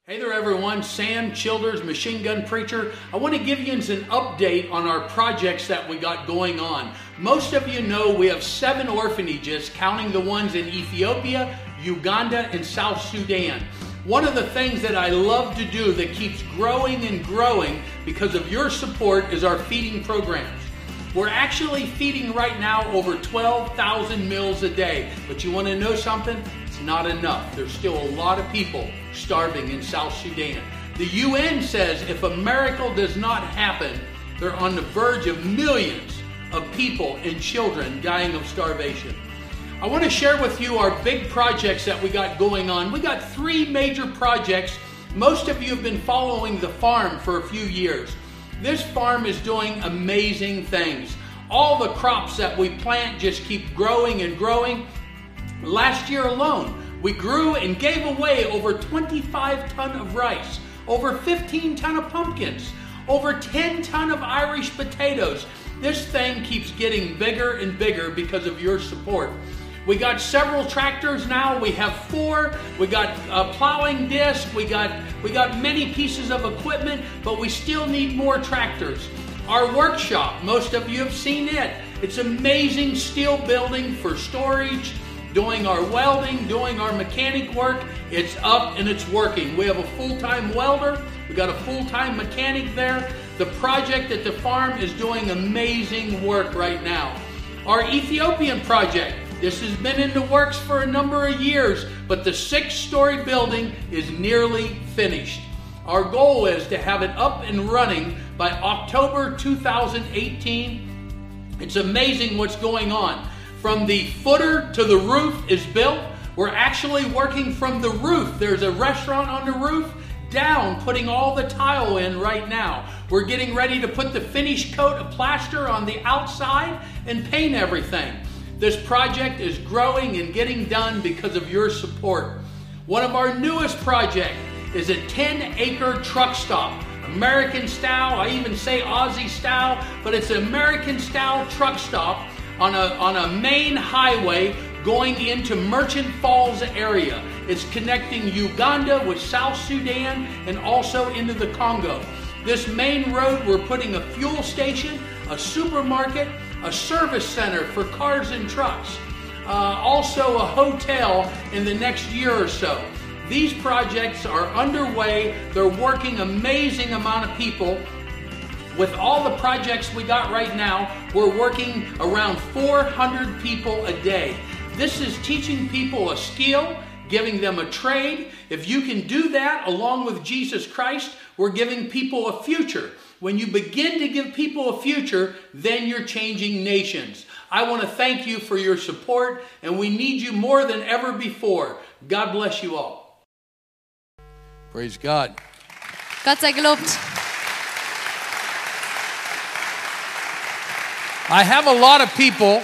Hey there, everyone. Sam Childers, Machine Gun Preacher. I want to give you an update on our projects that we got going on. Most of you know we have seven orphanages, counting the ones in Ethiopia, Uganda, and South Sudan. One of the things that I love to do that keeps growing and growing because of your support is our feeding programs. We're actually feeding right now over 12,000 meals a day. But you want to know something? It's not enough. There's still a lot of people starving in South Sudan. The UN says if a miracle does not happen, they're on the verge of millions of people and children dying of starvation. I want to share with you our big projects that we got going on. We got three major projects. Most of you have been following the farm for a few years. This farm is doing amazing things. All the crops that we plant just keep growing and growing. Last year alone, we grew and gave away over 25 ton of rice, over 15 ton of pumpkins, over 10 ton of Irish potatoes. This thing keeps getting bigger and bigger because of your support. We got several tractors now. We have four. We got a plowing disc. We got we got many pieces of equipment, but we still need more tractors. Our workshop, most of you have seen it. It's amazing steel building for storage, doing our welding, doing our mechanic work. It's up and it's working. We have a full-time welder. We got a full-time mechanic there. The project at the farm is doing amazing work right now. Our Ethiopian project, this has been in the works for a number of years, but the six story building is nearly finished. Our goal is to have it up and running by October 2018. It's amazing what's going on. From the footer to the roof is built. We're actually working from the roof. There's a restaurant on the roof down, putting all the tile in right now. We're getting ready to put the finished coat of plaster on the outside and paint everything. This project is growing and getting done because of your support. One of our newest projects is a 10 acre truck stop. American style, I even say Aussie style, but it's an American style truck stop on a, on a main highway going into Merchant Falls area. It's connecting Uganda with South Sudan and also into the Congo. This main road, we're putting a fuel station, a supermarket, a service center for cars and trucks, uh, also a hotel in the next year or so. These projects are underway. They're working amazing amount of people. With all the projects we got right now, we're working around 400 people a day. This is teaching people a skill, giving them a trade. If you can do that along with Jesus Christ, we're giving people a future. When you begin to give people a future, then you're changing nations. I want to thank you for your support, and we need you more than ever before. God bless you all. Praise God. Gott sei gelobt. I have a lot of people.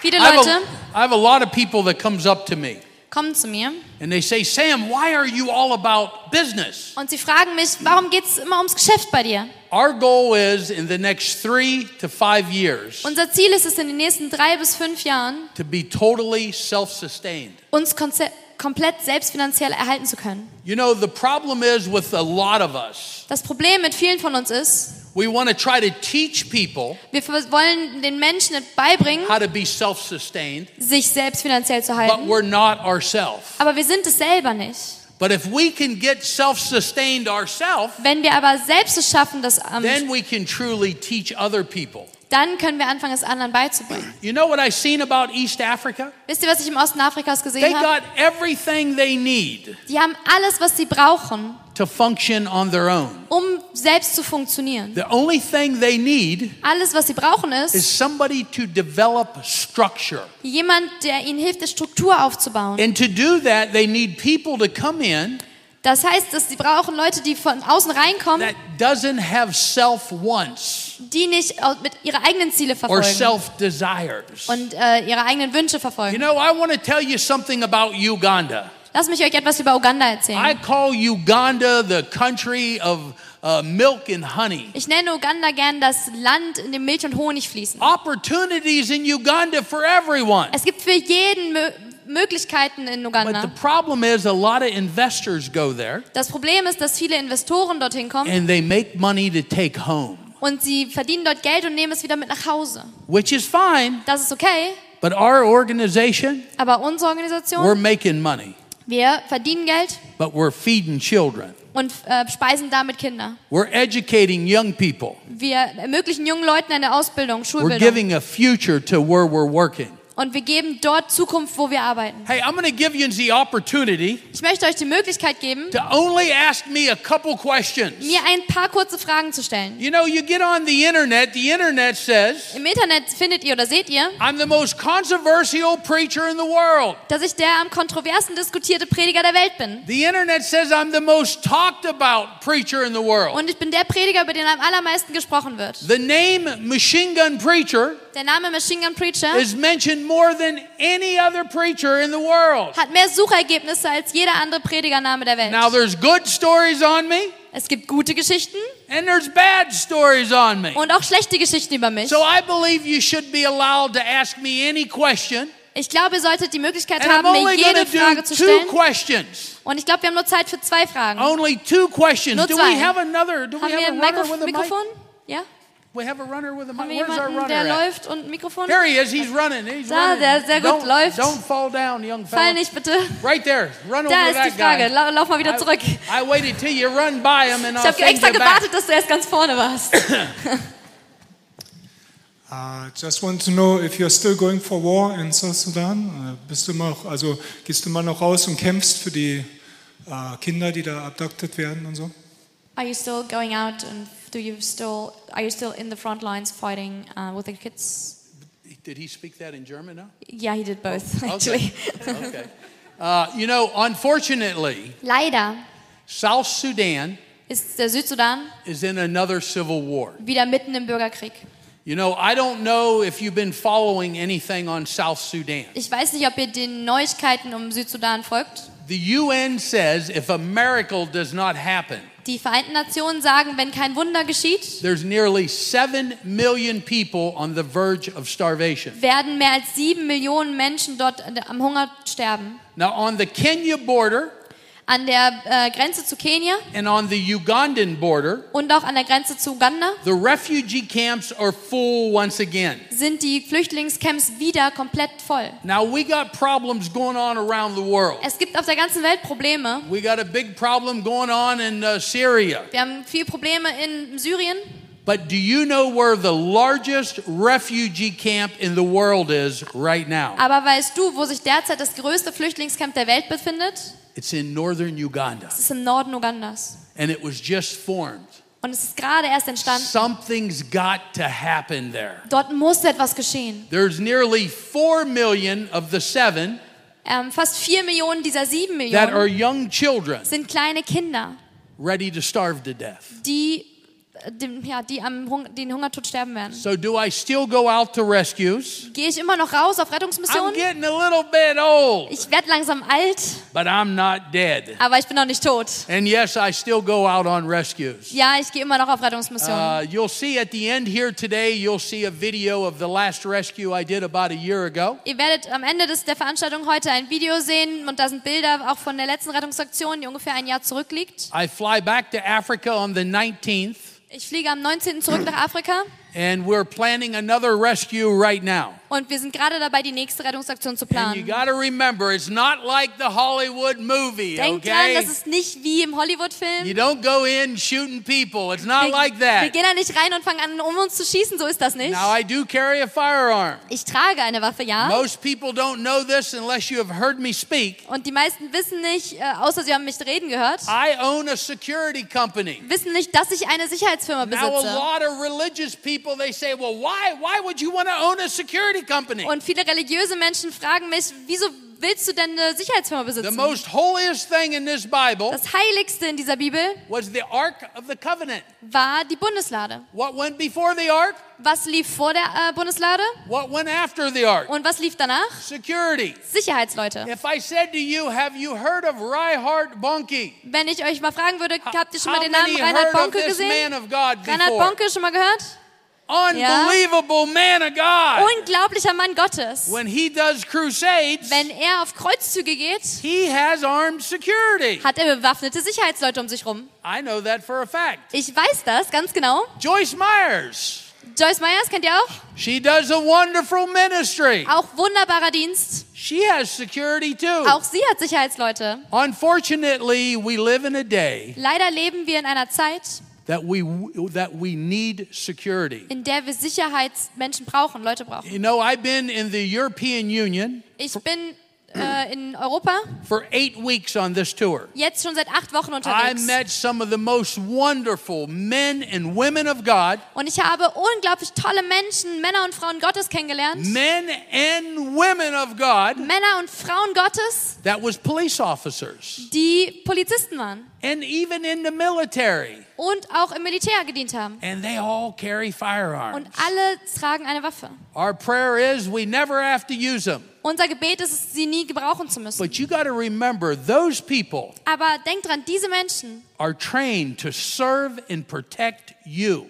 Viele I have, a, I have a lot of people that comes up to me kommen zu mir and they say, "Sam, why are you all about business?" und sie fragen mich, warum geht es immer ums Geschäft bei dir? Our goal is in the next three to five years Unser Ziel ist es in den nächsten drei bis fünf Jahren, to be totally self-sustained. uns komplett selbstfinanziell erhalten zu können. You know, the problem is with a lot of us, Das Problem mit vielen von uns ist, we want to try to teach people wir wollen den Menschen beibringen, how to be self-sustained, sich selbst finanziell zu halten. but we're not ourselves. aber wir sind es selber nicht. But if we can get self-sustained ourselves, Wenn wir aber selbst es schaffen, das, ähm, then we can truly teach other people. Dann können wir anfangen, es anderen beizubringen. You know what I've seen about East Africa? Wisst ihr, was ich im Osten Afrikas They gesehen habe? got everything they need Die haben alles, was sie brauchen, to function on their own. um selbst zu funktionieren. The only thing they need Alles, was sie brauchen, is ist somebody to develop structure. jemand, der ihnen hilft, eine Struktur aufzubauen. And to do that, they need people to come in Das heißt, dass sie brauchen Leute, die von außen reinkommen, that doesn't have self wants die nicht mit ihre eigenen Ziele or verfolgen self desires. und äh, ihre eigenen Wünsche You verfolgen. know, I want to tell you something about Uganda. Lass mich euch etwas über Uganda I erzählen. call Uganda the country of uh, milk and honey. Ich nenne Uganda gern das Land, in dem Milch und Honig fließen. Opportunities in Uganda for everyone. Es gibt für jeden Mö Möglichkeiten in But the Uganda. problem is, a lot of investors go there Das Problem ist, dass viele Investoren dorthin kommen and they make money to take home, und sie verdienen dort Geld und nehmen es wieder mit nach Hause. which is fine. Das ist okay, But our organization, aber unsere we're Organisation, making money. Wir verdienen Geld but we're feeding children. und äh, speisen damit Kinder. We're educating young people. Wir ermöglichen jungen Leuten eine Ausbildung, We're Schulbildung. giving a future to where we're working. Und wir geben dort Zukunft, wo wir arbeiten. Hey, I'm going to give you the opportunity Ich möchte euch die Möglichkeit geben, to only ask me a couple questions. mir ein paar kurze Fragen zu stellen. You know, you get on the internet, the internet says, Im Internet findet ihr oder seht ihr, I'm the most controversial preacher in the world. dass ich der am kontroversen diskutierte Prediger der Welt bin. The internet says I'm the most talked about preacher in the world. Und ich bin der Prediger, über den am allermeisten gesprochen wird. The name Machine Gun Preacher Der Name Machine Gun Preacher is mentioned more than any other preacher in the world. hat mehr Suchergebnisse als jeder andere Predigername der Welt. Now, there's good stories on me, Es gibt gute Geschichten and there's bad stories on me. und auch schlechte Geschichten über mich. So I believe you should be allowed to ask me any question. Ich glaube, ihr solltet die Möglichkeit And haben, mir jede Frage do zu stellen. questions. Und ich glaube, wir haben nur Zeit für zwei Fragen. Only two questions. Nur Do zwei. we have another? Do we Haben wir ein? Mikrofon? Ja? We have a runner with a Haben mic. Where's our jemanden, der runner at? läuft und ein Mikrofon? There he is. He's running. He's Da, running. der sehr gut don't, läuft. Don't fall down, young Fall fella. nicht bitte. Right there. Run over Da to ist die Frage. guy. Lau- Lauf mal wieder zurück. I, I waited till you run by him and Ich I'll habe send extra you back. gewartet, dass du erst ganz vorne warst. Uh, just want to know if you're still going for war in South Sudan. Uh, bist du immer noch, also gehst du immer noch raus und kämpfst für die uh, Kinder, die da abducted werden und so? Are you still going out and do you still are you still in the front lines fighting uh, with the kids? Did he speak that in German now? Yeah, he did both Okay. actually. okay. Uh, you know, unfortunately, Leider South Sudan ist der Südsudan is in another civil war. wieder mitten im Bürgerkrieg. You know, I don't know if you've been following anything on South Sudan. Ich weiß nicht, ob ihr den Neuigkeiten um Südsudan folgt. The UN says if a miracle does not happen, Die Vereinten Nationen sagen, wenn kein Wunder geschieht, there's nearly 7 million people on the verge of starvation. werden mehr als sieben Millionen Menschen dort am Hunger sterben. Now, on the Kenya border An der äh, Grenze zu Kenia and on the Ugandan border, und auch an der Grenze zu Uganda the refugee camps are full once again. sind die Flüchtlingscamps wieder komplett voll. Now, we got problems going on around the world. Es gibt auf der ganzen Welt Probleme. We got a big problem going on in uh, Syria. Wir haben viele Probleme in Syrien. But do you know where the largest refugee camp in the world is right now? Aber weißt du, wo sich derzeit das größte Flüchtlingscamp der Welt befindet? It's in northern Uganda. Es ist im Norden Ugandas. And it was just formed. Und es ist gerade erst entstanden. Something's got to happen there. Dort muss etwas geschehen. There's nearly 4 million of the 7 Ähm, fast vier Millionen dieser sieben that are young children sind kleine Kinder, ready to starve to death. die, dem, ja, die am Hung den Hungertod sterben werden. So do I still go out to rescues? Gehe ich immer noch raus auf I'm Rettungsmissionen? getting a little bit old, Ich werde langsam alt, but I'm not dead. aber ich bin noch nicht tot. And yes, I still go out on rescues. Ja, ich gehe immer noch auf Rettungsmissionen. Uh, you'll see at the end here today, you'll see a video of the last rescue I did about a year ago. Ihr werdet am Ende des, der Veranstaltung heute ein Video sehen und da sind Bilder auch von der letzten Rettungsaktion, die ungefähr ein Jahr zurückliegt. I fly back to Africa on the 19th, Ich fliege am 19. zurück nach Afrika and we're planning another rescue right now. und wir sind gerade dabei, die nächste Rettungsaktion zu And you planen. got to remember, it's not like the Hollywood movie, dran, okay? das ist nicht wie im You Hollywood-Film. don't go in shooting people. It's not Wir, like wir that. gehen da nicht rein und fangen an, um uns zu schießen, so ist das nicht. Now, I do carry a firearm. Ich trage eine Waffe, ja. Most people don't know this unless you have heard me speak. Und die meisten wissen nicht, äh, außer sie haben mich reden gehört, I own a security company. wissen nicht, dass ich eine Sicherheitsfirma Now, a besitze. lot of religious people they say, "Well, why? Why would you want to own a security company?" Und viele religiöse Menschen fragen mich, wieso willst du denn eine Sicherheitsfirma The besitzen? most holiest thing in this Bible Das Heiligste in dieser Bibel was the Ark of the Covenant. war die Bundeslade. What went before the Ark? Was lief vor der äh, Bundeslade What went after the Ark? und was lief danach? Security. Sicherheitsleute. If I said to you, "Have you heard of Reinhard Bonnke?" Wenn ich euch mal fragen würde, habt ihr schon mal den Namen Reinhard Bonke gesehen? Reinhard? Bonke schon mal gehört? Unbelievable man of God. Unglaublicher Mann Gottes. When he does crusades, Wenn er auf Kreuzzüge geht, he has armed security. hat er bewaffnete Sicherheitsleute um sich rum. I know that for a fact. Ich weiß das ganz genau. Joyce Myers, Joyce Myers kennt ihr auch? she does a wonderful ministry. Auch wunderbarer Dienst. She has security too. Auch sie hat Sicherheitsleute. Unfortunately, we live in a day Leider leben wir in einer Zeit, that we that we need security. in der wir Sicherheitsmenschen brauchen, Leute brauchen. You know, I've been in the European Union Ich bin äh, in Europa for 8 weeks on this tour. jetzt schon seit acht Wochen unterwegs. I met some of the most wonderful men and women of God, Und ich habe unglaublich tolle Menschen, Männer und Frauen Gottes kennengelernt. men and women of God Männer und Frauen Gottes, that was police officers die Polizisten waren and even in the military. und auch im Militär gedient haben. And they all carry firearms. Und alle tragen eine Waffe. Our prayer is we never have to use them. Unser Gebet ist es, sie nie gebrauchen zu müssen. But you got to remember those people Aber denkt dran, diese Menschen are trained to serve and protect you.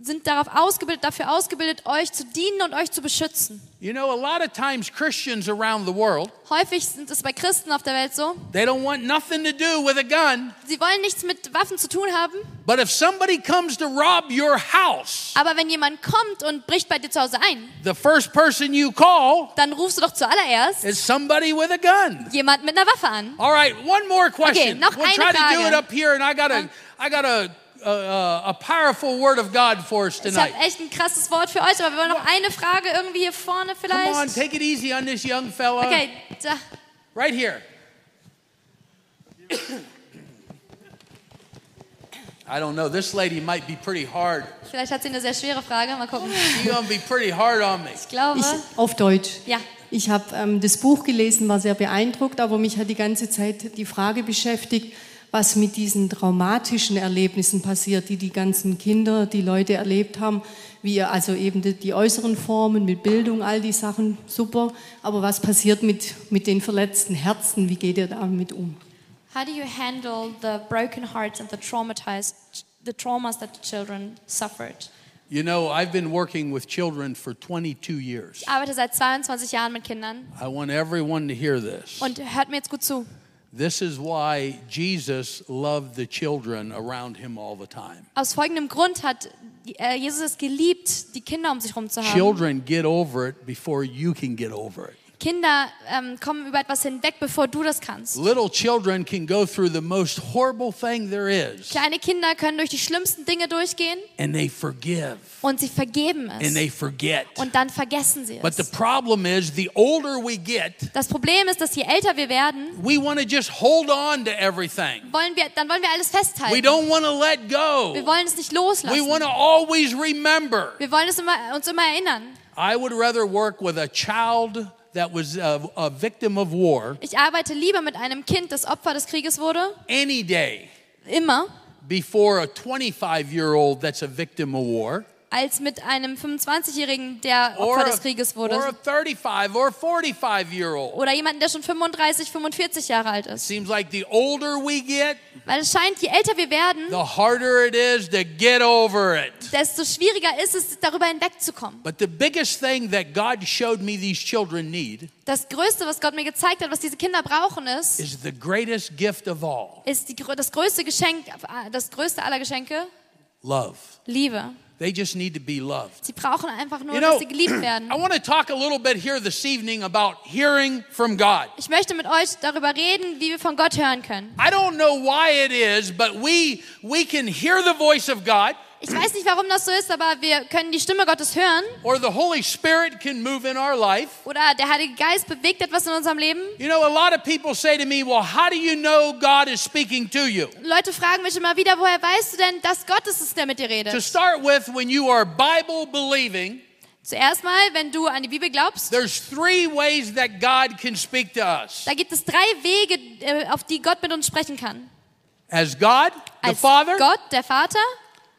sind darauf ausgebildet, dafür ausgebildet, euch zu dienen und euch zu beschützen. You know, a lot of times Christians around the world, Häufig sind es bei Christen auf der Welt so, they don't want nothing to do with a gun. sie wollen nichts mit Waffen zu tun haben, But if somebody comes to rob your house, aber wenn jemand kommt und bricht bei dir zu Hause ein, the first person you call dann rufst du doch zuallererst is somebody with a gun. jemand mit einer Waffe an. All right, one more question. Okay, noch we'll eine try to do it up here, and I got a, I got a, a, a powerful word of God for us Ich habe tonight. echt ein krasses Wort für euch, aber wir wollen noch eine Frage irgendwie hier vorne Come on, vielleicht. take it easy on this young fella. Okay, da. Right here. I don't know. This lady might be pretty hard. vielleicht hat sie eine sehr schwere Frage. Mal gucken. She's gonna be pretty hard on me. Ich glaube, Ich, auf Deutsch. ja. Ich habe ähm, das Buch gelesen, war sehr beeindruckt, aber mich hat die ganze Zeit die Frage beschäftigt, was mit diesen traumatischen Erlebnissen passiert, die die ganzen Kinder, die Leute erlebt haben, wie also eben die, die äußeren Formen mit Bildung, all die Sachen, super. Aber was passiert mit, mit den verletzten Herzen? Wie geht ihr damit um? How do you handle the broken hearts and the traumatized, the traumas that the children suffered? You know, I've been working with children for 22 years. Ich arbeite seit 22 Jahren mit Kindern I want everyone to hear this. und hört mir jetzt gut zu. This is why Jesus loved the children around him all the time. Aus folgendem Grund hat äh, Jesus es geliebt, die Kinder um sich herum zu haben. Children get over it before you can get over it. Kinder ähm, kommen über etwas hinweg, bevor du das kannst. Little children can go through the most horrible thing there is, Kleine Kinder können durch die schlimmsten Dinge durchgehen and they forgive und sie vergeben and they es. forget. Und dann vergessen sie But the es. problem is, the older we get, Das Problem ist, dass je älter wir werden, we want to just hold on to everything. wollen wir, dann wollen wir alles We festhalten. don't want to let Wir go. wollen es nicht We loslassen. want to always remember. Wir wollen es immer, uns immer erinnern. I would rather work with a child that was a, a victim of war Ich arbeite lieber mit einem Kind, das Opfer des Krieges wurde, any day immer, before a 25 year old that's a victim of war als mit einem 25-Jährigen, der Opfer des Krieges or a wurde. 35 or 45 year old. Oder jemanden, der schon 35, 45 Jahre alt ist. Seems like the older we get, Weil es scheint, je älter wir werden, the harder it is to get over it. desto schwieriger ist es, darüber hinwegzukommen. But the biggest thing that God showed me these children need Das Größte, was Gott mir gezeigt hat, was diese Kinder brauchen, ist, is the greatest gift of all ist die, das größte Geschenk, das größte aller Geschenke, love. Liebe. They just need to be loved. Sie brauchen einfach nur, You know, dass sie geliebt werden. I want to talk a little bit here this evening about hearing from God. Ich möchte mit euch darüber reden, wie wir von Gott hören können. I don't know why it is, but we we can hear the voice of God Ich weiß nicht, warum das so ist, aber wir können die Stimme Gottes hören or the Holy Spirit can move in our life. oder der Heilige Geist bewegt etwas in unserem Leben. You know, a lot of people say to me, "Well, how do you know God is speaking to you?" Leute fragen mich immer wieder, woher weißt du denn, dass Gott es ist, der mit dir To redet? start with, when you are Bible believing, Zuerst mal, wenn du an die Bibel glaubst, there's three ways that God can speak to us. da gibt es drei Wege, äh, auf die Gott mit uns sprechen kann. As God, the Als Father, Gott, der Vater,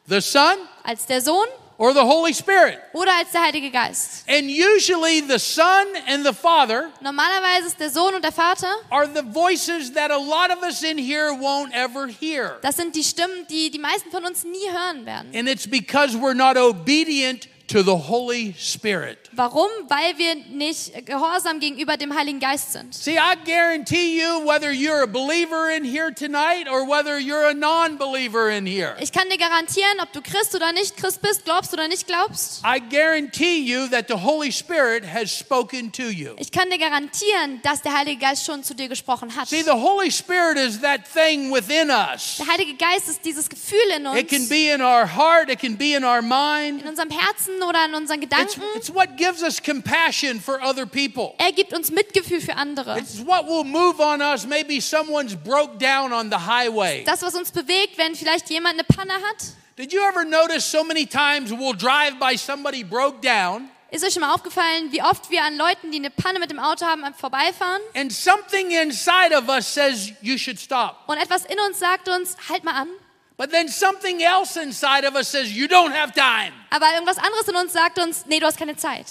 the Son, als der Sohn or the Holy Spirit. oder als der Heilige Geist. And usually the Son and the Father Normalerweise ist der Sohn und der Vater, are the voices that a lot of us in here won't ever hear. das sind die Stimmen, die die meisten von uns nie hören werden. And it's because we're not obedient to the Holy Spirit. Warum? Weil wir nicht gehorsam gegenüber dem Heiligen Geist sind. See, I guarantee you, whether you're a believer in here tonight or whether you're a non believer in here, Ich kann dir garantieren, ob du Christ oder nicht Christ bist, glaubst oder nicht glaubst. I guarantee you that the Holy Spirit has spoken to you. Ich kann dir garantieren, dass der Heilige Geist schon zu dir gesprochen hat. See, the Holy Spirit is that thing within us. Der Heilige Geist ist dieses Gefühl in It can uns, be in our heart, it can be in our mind. in unserem Herzen oder in unseren It's, Gedanken. it's what gives us compassion for other people. Er gibt uns Mitgefühl für andere. It's what will move on us. Maybe someone's broke down on the highway. Das, was uns bewegt, wenn vielleicht jemand eine Panne hat. Did you ever notice so many times we'll drive by somebody broke down Ist euch schon mal aufgefallen, wie oft wir an Leuten, die eine Panne mit dem Auto haben, vorbeifahren? and something inside of us says you should stop. Und etwas in uns sagt uns, halt mal an. But then something else inside of us says you don't have time. Aber irgendwas anderes in uns sagt uns, nee, du hast keine Zeit.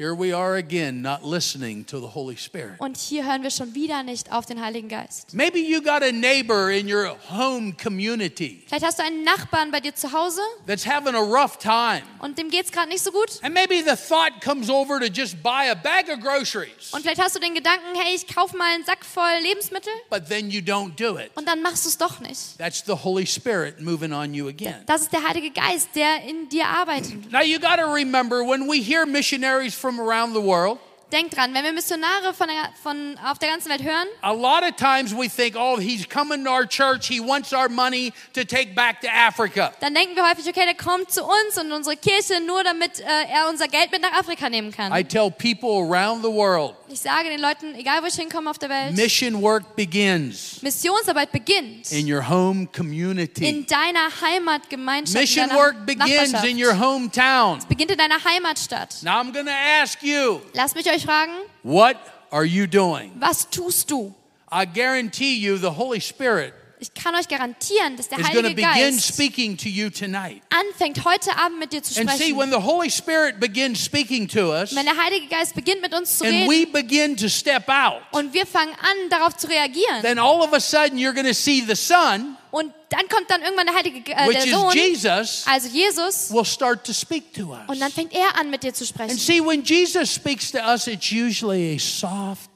Here we are again, not listening to the Holy Spirit. Und hier hören wir schon wieder nicht auf den Heiligen Geist. Maybe you got a neighbor in your home community Vielleicht hast du einen Nachbarn bei dir zu Hause that's having a rough time. und dem geht's gerade nicht so gut. And maybe the thought comes over to just buy a bag of groceries, Und vielleicht hast du den Gedanken, hey, ich kaufe mal einen Sack voll Lebensmittel but then you don't do it. und dann machst du es doch nicht. That's the Holy Spirit moving on you again. Das ist der Heilige Geist, der in dir arbeitet. Now you got to remember when we hear missionaries from around the world, Denk dran, wenn wir Missionare von, der, von auf der ganzen Welt hören, a lot of times we think, oh, he's coming to our church, he wants our money to take back to Africa. dann denken wir häufig, okay, der kommt zu uns und unsere Kirche nur, damit äh, er unser Geld mit nach Afrika nehmen kann. I tell people around the world, Ich sage den Leuten, egal wo ich hinkomme auf der Welt, mission work begins Missionsarbeit beginnt in your home community. in deiner Heimatgemeinschaft, in Mission deiner work begins in your hometown. beginnt in deiner Heimatstadt. Now I'm going to ask you, Lasst mich euch fragen, what are you doing? was tust du? I guarantee you the Holy Spirit Ich kann euch garantieren, dass der is going to Heilige begin Geist speaking to you tonight. anfängt, heute Abend mit dir zu And see, sprechen. when the Holy Spirit begins speaking to us, Wenn der Heilige Geist beginnt, mit uns zu and reden we begin to step out, und wir fangen an, darauf zu reagieren, then all of a sudden you're going to see the Son, und dann kommt dann irgendwann der Heilige Ge- äh, which der is Sohn, Jesus, also Jesus, will start to speak to und dann us. fängt er an, mit dir zu And sprechen. see, when Jesus speaks to us, it's usually a soft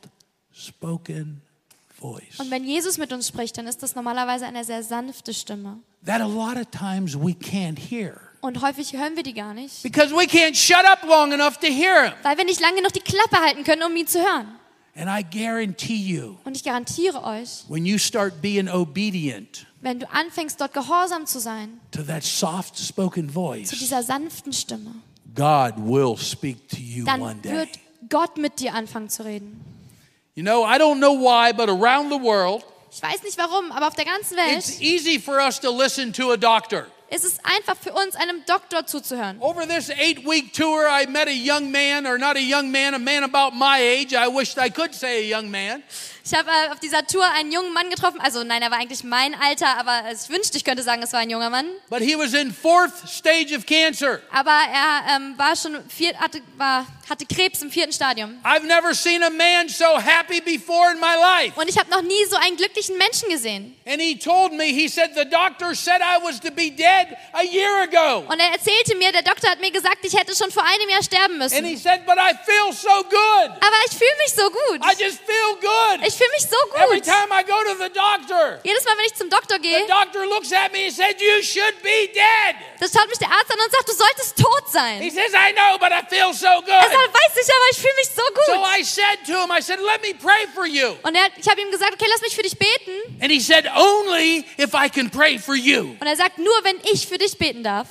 spoken voice Und wenn Jesus mit uns spricht, dann ist das normalerweise eine sehr sanfte Stimme. that a lot of times we can't hear Und häufig hören wir die gar nicht, because we can't shut up long enough to hear Him. weil wir nicht lange noch die Klappe halten können, um ihn zu hören. And I guarantee you, Und ich garantiere euch, when you start being obedient wenn du anfängst, dort gehorsam zu sein, to that soft spoken zu voice, dieser sanften Stimme, God will speak to you dann one day. wird Gott mit dir anfangen zu reden. You know, I don't know why, but around the world, Ich weiß nicht warum, aber auf der ganzen it's easy for us to listen to a doctor. ist es einfach für uns, einem Doktor zuzuhören. Over this eight week tour, I met a young man, or not a young man, a man about my age. I wished I could say a young man. Ich habe äh, auf dieser Tour einen jungen Mann getroffen. Also nein, er war eigentlich mein Alter, aber ich wünschte, ich könnte sagen, es war ein junger Mann. But he was in fourth stage of cancer. Aber er ähm, war schon vier, hatte, war, hatte Krebs im vierten Stadium. I've never seen a man so happy before in my life. Und ich habe noch nie so einen glücklichen Menschen gesehen. And he told me, he said, the doctor said I was to be dead a year ago. Und er erzählte mir, der Doktor hat mir gesagt, ich hätte schon vor einem Jahr sterben And he müssen. said, but I feel so good. Aber ich fühle mich so gut. I just feel good. Ich fühle mich so Every gut. time I go to the doctor, Jedes Mal, wenn ich zum Doktor gehe, the doctor looks at me and said, you should be dead. da schaut mich der Arzt an und sagt, du solltest tot He sein. says, I know, but I feel so Er good. sagt, weiß ich, aber ich fühle mich so So gut. I said to him, I said, let me pray for you. Und er, ich habe ihm gesagt, okay, lass mich für dich beten. And he said, only if I can pray for you. Und er sagt, nur wenn ich für dich beten darf.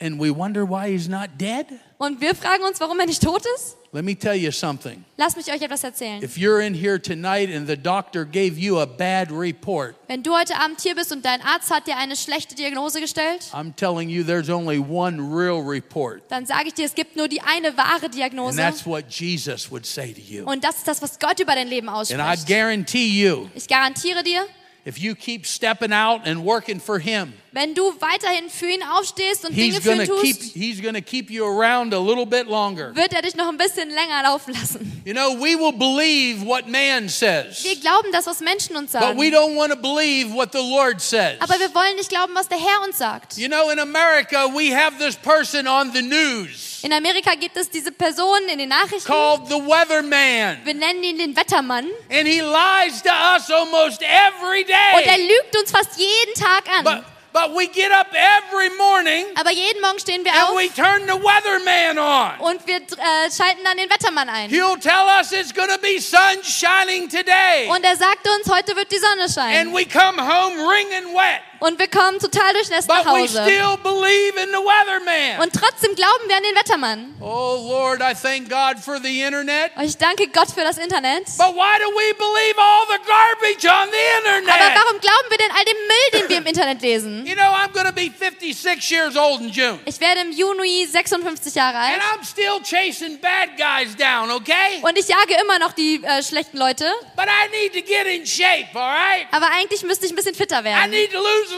And we wonder why he's not dead. Und wir fragen uns, warum er nicht tot ist. Let me tell you something. Lass mich euch etwas erzählen. If you're in here tonight and the doctor gave you a bad report, Wenn du heute Abend hier bist und dein Arzt hat dir eine schlechte Diagnose gestellt, I'm telling you there's only one real report. dann sage ich dir, es gibt nur die eine wahre And Diagnose. that's what Jesus would say to you. Und das ist das, was Gott über dein Leben And I ausspricht. guarantee you, Ich garantiere dir, if you keep stepping out and working for Him, Wenn du weiterhin für ihn aufstehst und Dinge für ihn keep tust, He's gonna keep you around a little bit longer. wird er dich noch ein bisschen länger laufen lassen. You know, we will believe what man says, Wir glauben das, was Menschen uns but we sagen. don't want to believe what the Lord says. Aber wir wollen nicht glauben, was der Herr uns sagt. You know, in America, we have this person on the news In Amerika gibt es diese Person in den Nachrichten. called the weatherman, Wir nennen ihn den Wettermann. and he lies to us almost every Und er day. lügt uns fast jeden Tag an. But, but we get up every morning Aber jeden Morgen stehen wir and auf we turn the weatherman on. und wir äh, schalten dann den Wettermann ein. He'll tell us it's going to be sun shining today. Und er sagt uns, heute wird die Sonne And we come home wringing wet. Und wir kommen total durchnässt nach Hause. still believe in the weatherman. Und trotzdem glauben wir an den Wettermann. Oh Lord, I thank God for the internet. Ich danke Gott für das Internet. But why do we believe all the garbage on the Aber internet? warum glauben wir denn all dem Müll, den wir im Internet lesen? You know, I'm going to be 56 years old in June. Ich werde im Juni 56 Jahre alt. And I'm still chasing bad guys down, okay? Und ich jage immer noch die äh, schlechten Leute. But I need to get in shape, all right? Aber eigentlich müsste ich ein bisschen fitter I werden. need to lose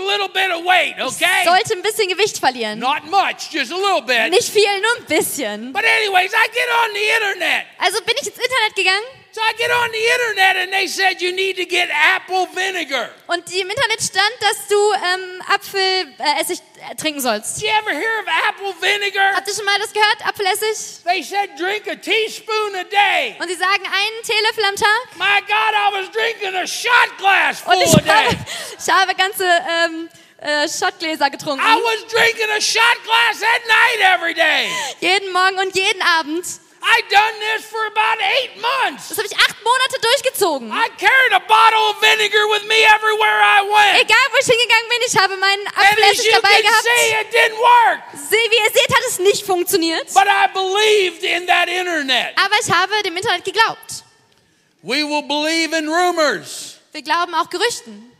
weight, okay? sollte ein bisschen Gewicht verlieren. Not much, just a little bit. Nicht viel, nur ein bisschen. But anyways, I get on the internet. Also bin ich ins Internet gegangen So I get on the internet and they said you need to get apple vinegar. und im Internet stand, dass du ähm, Apfelessig äh, trinken sollst. Did you ever hear of apple vinegar? Habt ihr schon mal das gehört? Apfelessig? They said drink a teaspoon a day. Und sie sagen einen Teelöffel am Tag. My God, I was drinking a shot glass full Und ich a day. habe, ich habe ganze ähm, äh, Shotgläser getrunken. I was drinking a shot glass at night every day. Jeden Morgen und jeden Abend. I done this for about eight months. Das habe ich acht Monate durchgezogen. I carried a bottle of vinegar with me everywhere I went. Egal, wo ich hingegangen bin, ich habe meinen And as Apfelessig you dabei can gehabt. see, it didn't work. Sie, wie ihr seht, hat es nicht funktioniert. But I believed in that internet. Aber ich habe dem Internet geglaubt. We will believe in rumors. Wir glauben auch Gerüchten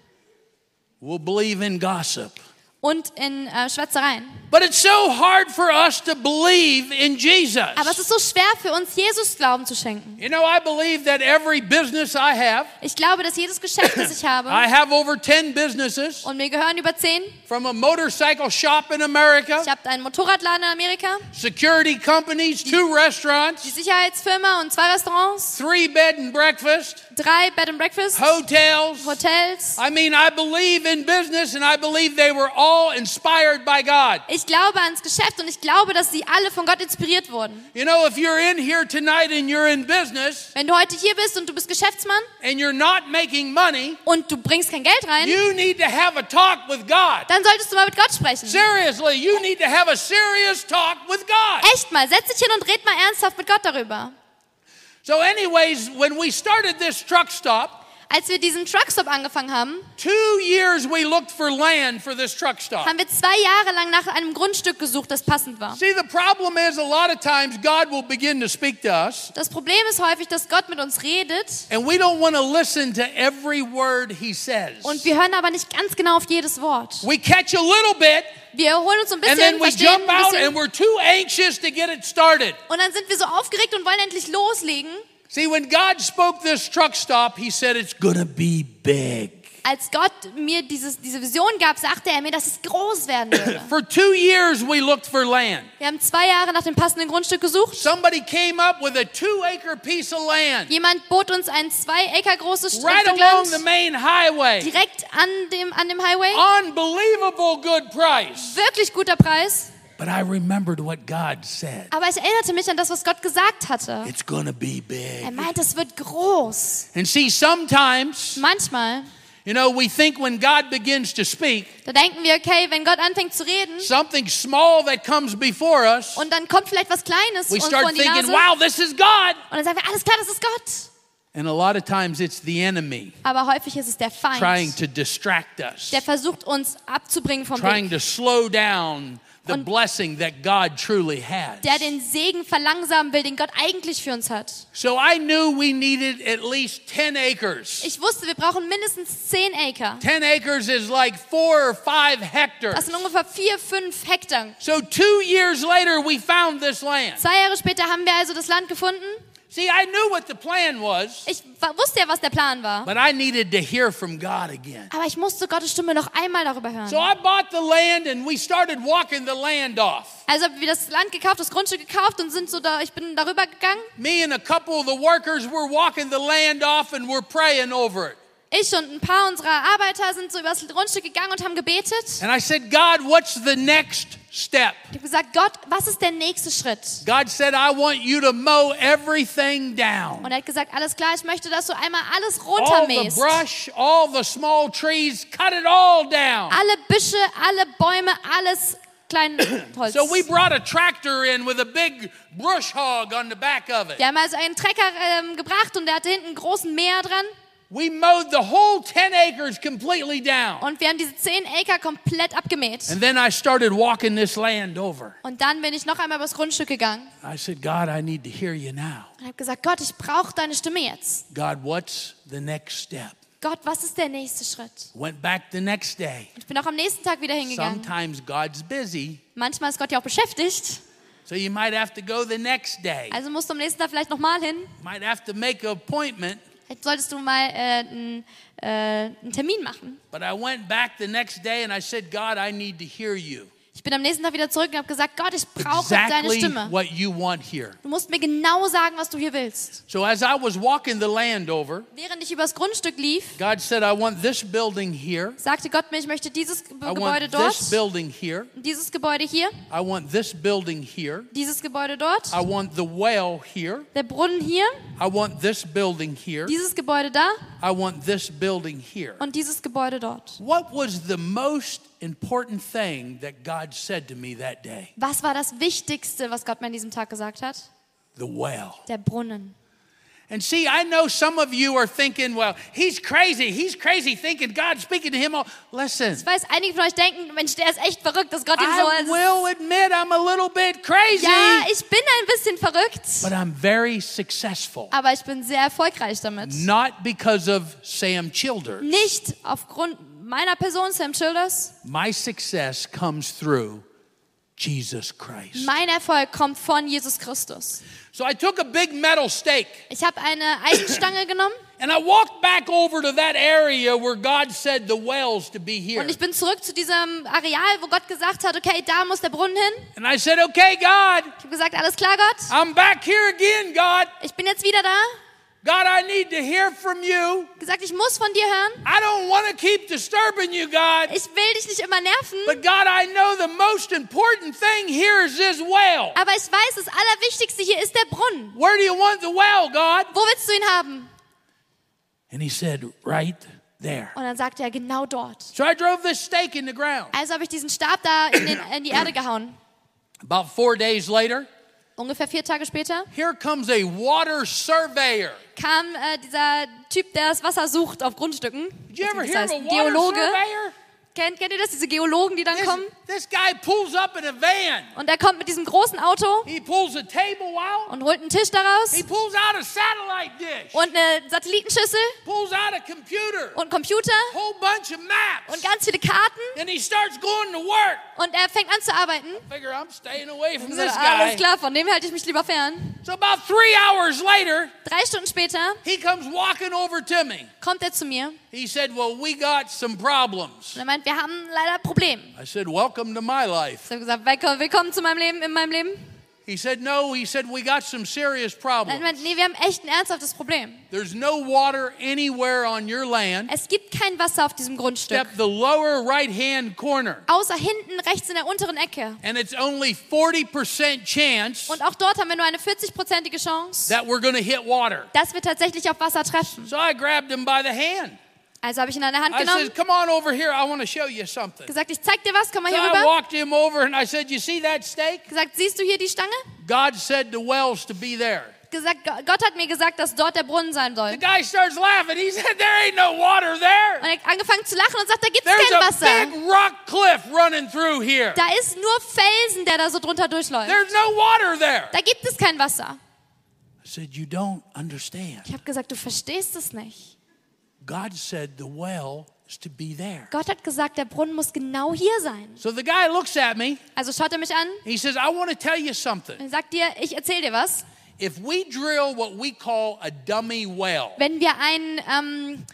We'll believe in gossip. und in äh, Schwätzereien. But it's so hard for us to believe in Jesus. Aber es ist so schwer für uns, Jesus Glauben zu schenken. You know, I believe that every business I have, Ich glaube, dass jedes Geschäft, das ich habe, I have over 10 businesses, und mir gehören über zehn. from a motorcycle shop in America, Ich habe einen Motorradladen in Amerika, security companies, two die restaurants, Sicherheitsfirma und zwei Restaurants, three bed and breakfast, drei Bed and Breakfast, hotels. Hotels. I mean, I believe in business and I believe they were all inspired by God. Ich glaube ans Geschäft und ich glaube, dass sie alle von Gott inspiriert wurden. You know, if you're in here tonight and you're in business Wenn du heute hier bist und du bist Geschäftsmann and you're not making money, und du bringst kein Geld rein, you need to have a talk with God. dann solltest du mal mit Gott sprechen. Seriously, you need to have a serious talk with God. Echt mal, setz dich hin und red mal ernsthaft mit Gott darüber. So, anyways, when we started this truck stop, Als wir diesen Truckstop angefangen haben, two years we looked for land for this truck stop. haben wir zwei Jahre lang nach einem Grundstück gesucht, das passend war. See, the problem is a lot of times God will begin to speak to us, Das Problem ist häufig, dass Gott mit uns redet and we don't want to listen to every word He says. und wir hören aber nicht ganz genau auf jedes Wort. We catch a little bit, Wir holen uns ein and then bisschen, we jump out, bisschen and we're too anxious to get it started. und dann sind wir so aufgeregt und wollen endlich loslegen. See, when God spoke this truck stop, He said it's to be big. Als Gott mir dieses, diese Vision gab, sagte er mir, dass es groß werden würde. For two years, we looked for land. Wir haben zwei Jahre nach dem passenden Grundstück gesucht. Somebody came up with a two acre piece of land Jemand bot uns ein zwei Acre großes right Stück along the Land main highway. direkt an dem, an dem Highway. Unbelievable good price. Wirklich guter Preis. But I remembered what God said. Aber ich erinnerte mich an das, was Gott gesagt hatte. It's going to be big. Er meint, es wird groß. And see, sometimes, Manchmal, you know, we think when God begins to speak, da denken wir, okay, wenn Gott anfängt zu reden something small that comes before us, und dann kommt vielleicht was Kleines we start thinking, Nase wow, this is God. und dann sagen wir, alles klar, das ist Gott. And a lot of times it's the enemy Aber häufig ist es der Feind, trying to distract us, der versucht uns abzubringen vom trying Weg, to slow down the blessing that God truly has. der den Segen verlangsamen will, den Gott eigentlich für uns hat. So I knew we needed at least 10 acres. Ich wusste, wir brauchen mindestens 10 Acre. 10 acres is like four or five hectares. Das sind ungefähr 4, 5 Hektar. So two years later, we found this land. Zwei Jahre später haben wir also das Land gefunden. See, I knew what the plan was, Ich wusste ja, was der Plan war. but I needed to hear from God again. Aber ich musste Gottes Stimme noch einmal darüber hören. So. I bought the land and we started walking the land off. Also haben wir das Land gekauft, das Grundstück gekauft und sind so da, ich bin darüber gegangen. Me and a couple of the workers were walking the land off and we're praying over it. Ich und ein paar unserer Arbeiter sind so übers Grundstück gegangen und haben gebetet. And I said, God, what's the next step? Ich habe gesagt, Gott, was ist der nächste Schritt? God said, I want you to mow everything down. Und er hat gesagt, alles klar, ich möchte, dass du einmal alles All the runtermähst. brush, all the small trees, cut it all down. Alle Büsche, alle Bäume, alles. So we brought a tractor in with a big brush hog on the back of it. Wir haben also einen Trecker ähm, gebracht und der hatte hinten einen großen Mäher dran. We mowed the whole 10 acres completely down. Und wir haben diese 10 Acre komplett abgemäht. And then I started walking this land over. Und dann bin ich noch einmal übers Grundstück gegangen I said, God, I need to hear you now. und habe gesagt, Gott, ich brauche deine Stimme jetzt. God, what's the next step? Gott, was ist der nächste Schritt? Went back the next day. Ich bin auch am nächsten Tag wieder hingegangen. Sometimes God's busy, Manchmal ist Gott ja auch beschäftigt. so you might have to go the next day. Also musst du am nächsten Tag vielleicht nochmal hin. Might have to make an appointment. Vielleicht solltest du mal äh, einen, äh, einen Termin machen. But I went back the next day and I said, God, I need to hear you. Ich bin am nächsten Tag wieder zurück und habe gesagt, Gott, ich brauche deine Stimme. what you want here. Du musst mir genau sagen, was du hier willst. So as I was walking the land over, Während ich übers Grundstück lief, God said, I want this building here. sagte Gott mir, ich möchte dieses I Gebäude want dort, this building here. dieses Gebäude hier, I want this building here. dieses Gebäude dort, I want the well here. der Brunnen hier, I want this building here. dieses Gebäude da I want this building here. und dieses Gebäude dort. What was the most important thing that God said to me that day? Was war das Wichtigste, was Gott mir an diesem Tag gesagt hat? The well. Der Brunnen. And see, I know some of you are thinking, well, he's crazy. He's crazy thinking God's speaking to him. All. Listen, Ich weiß, einige von euch denken, Mensch, der ist echt verrückt, dass Gott ihm I so ist. will admit I'm a little bit crazy, Ja, ich bin ein bisschen verrückt, but I'm very successful. aber ich bin sehr erfolgreich damit. Not because of Sam Childers. Nicht aufgrund meiner Person, Sam Childers. My success comes through Jesus Christ. Mein Erfolg kommt von Jesus Christus. So I took a big metal stake Ich habe eine Eisenstange genommen and I walked back over to that area where God said the wells to be here. und ich bin zurück zu diesem Areal, wo Gott gesagt hat, okay, da muss der Brunnen hin. And I said, okay, God, Ich habe gesagt, alles klar, Gott. I'm back here again, God. Ich bin jetzt wieder da. God, I need to hear from you. Gesagt, ich muss von dir hören. I don't want to keep disturbing you, God. Ich will dich nicht immer nerven. But God, I know the most important thing here is this well. Aber ich weiß, das Allerwichtigste hier ist der Brunnen. Where do you want the well, God? Wo willst du ihn haben? And he said, right there. Und dann sagte er, genau dort. So I drove this stake in the ground. Also habe ich diesen Stab da in, den, in die Erde gehauen. About four days later, Ungefähr vier Tage später here comes a water surveyor. kam äh, dieser Typ, der das Wasser sucht auf Grundstücken. Did you ever hear of a water Geologe. surveyor? Kennt, kennt ihr das, diese Geologen, die dann This, kommen? this guy pulls up in a van. Und er kommt mit diesem großen Auto He pulls a table out. und holt einen Tisch daraus He pulls out a satellite dish. und eine Satellitenschüssel Pulls out a computer. und Computer Whole bunch of maps. und ganz viele Karten. And he starts going to work. Und er fängt an zu arbeiten. Figure I'm staying away from So, this alles guy. klar, von dem halte ich mich lieber fern. So about three hours later, Drei Stunden später he comes walking over to me. kommt er zu mir He said, Well, we got some problems. und er meint, wir haben leider ein Problem. I said, Welcome to my life. Ich habe gesagt, willkommen, zu meinem Leben, in meinem Leben. He said, No, he said, We got some serious Er problems. meint, nee, wir haben echt ein ernsthaftes Problem. There's no water anywhere on your land Es gibt kein Wasser auf diesem Grundstück. except the lower right hand corner. Außer hinten rechts in der unteren Ecke. And it's only 40% chance Und auch dort haben wir nur eine 40-prozentige Chance, that we're going to hit water. dass wir tatsächlich auf Wasser treffen. So I grabbed him by the hand. Also habe ich ihn an der Hand I genommen, said, Come on over here. I want to show you something. gesagt, ich zeig dir was, komm mal So hier I rüber. walked him over and I said, You see that stake? Gesagt, siehst du hier die Stange? God said the well's to be there. Gesagt, Gott hat mir gesagt, dass dort der Brunnen sein soll. The guy starts laughing. He said, There ain't no water there. Und er hat angefangen zu lachen und sagt, da gibt es There's kein a Wasser. big rock cliff running through here. Da ist nur Felsen, der da so drunter durchläuft. There's no water there. Da gibt es kein Wasser. I said, You don't understand. Ich habe gesagt, du verstehst es nicht. God said the well is to be there. Gott hat gesagt, der Brunnen muss genau hier sein. So the guy looks at me. Also schaut er mich an He says, I want to tell you something. und sagt dir, ich erzähle dir was. if we drill what we call a dummy well, Wenn wir einen ähm,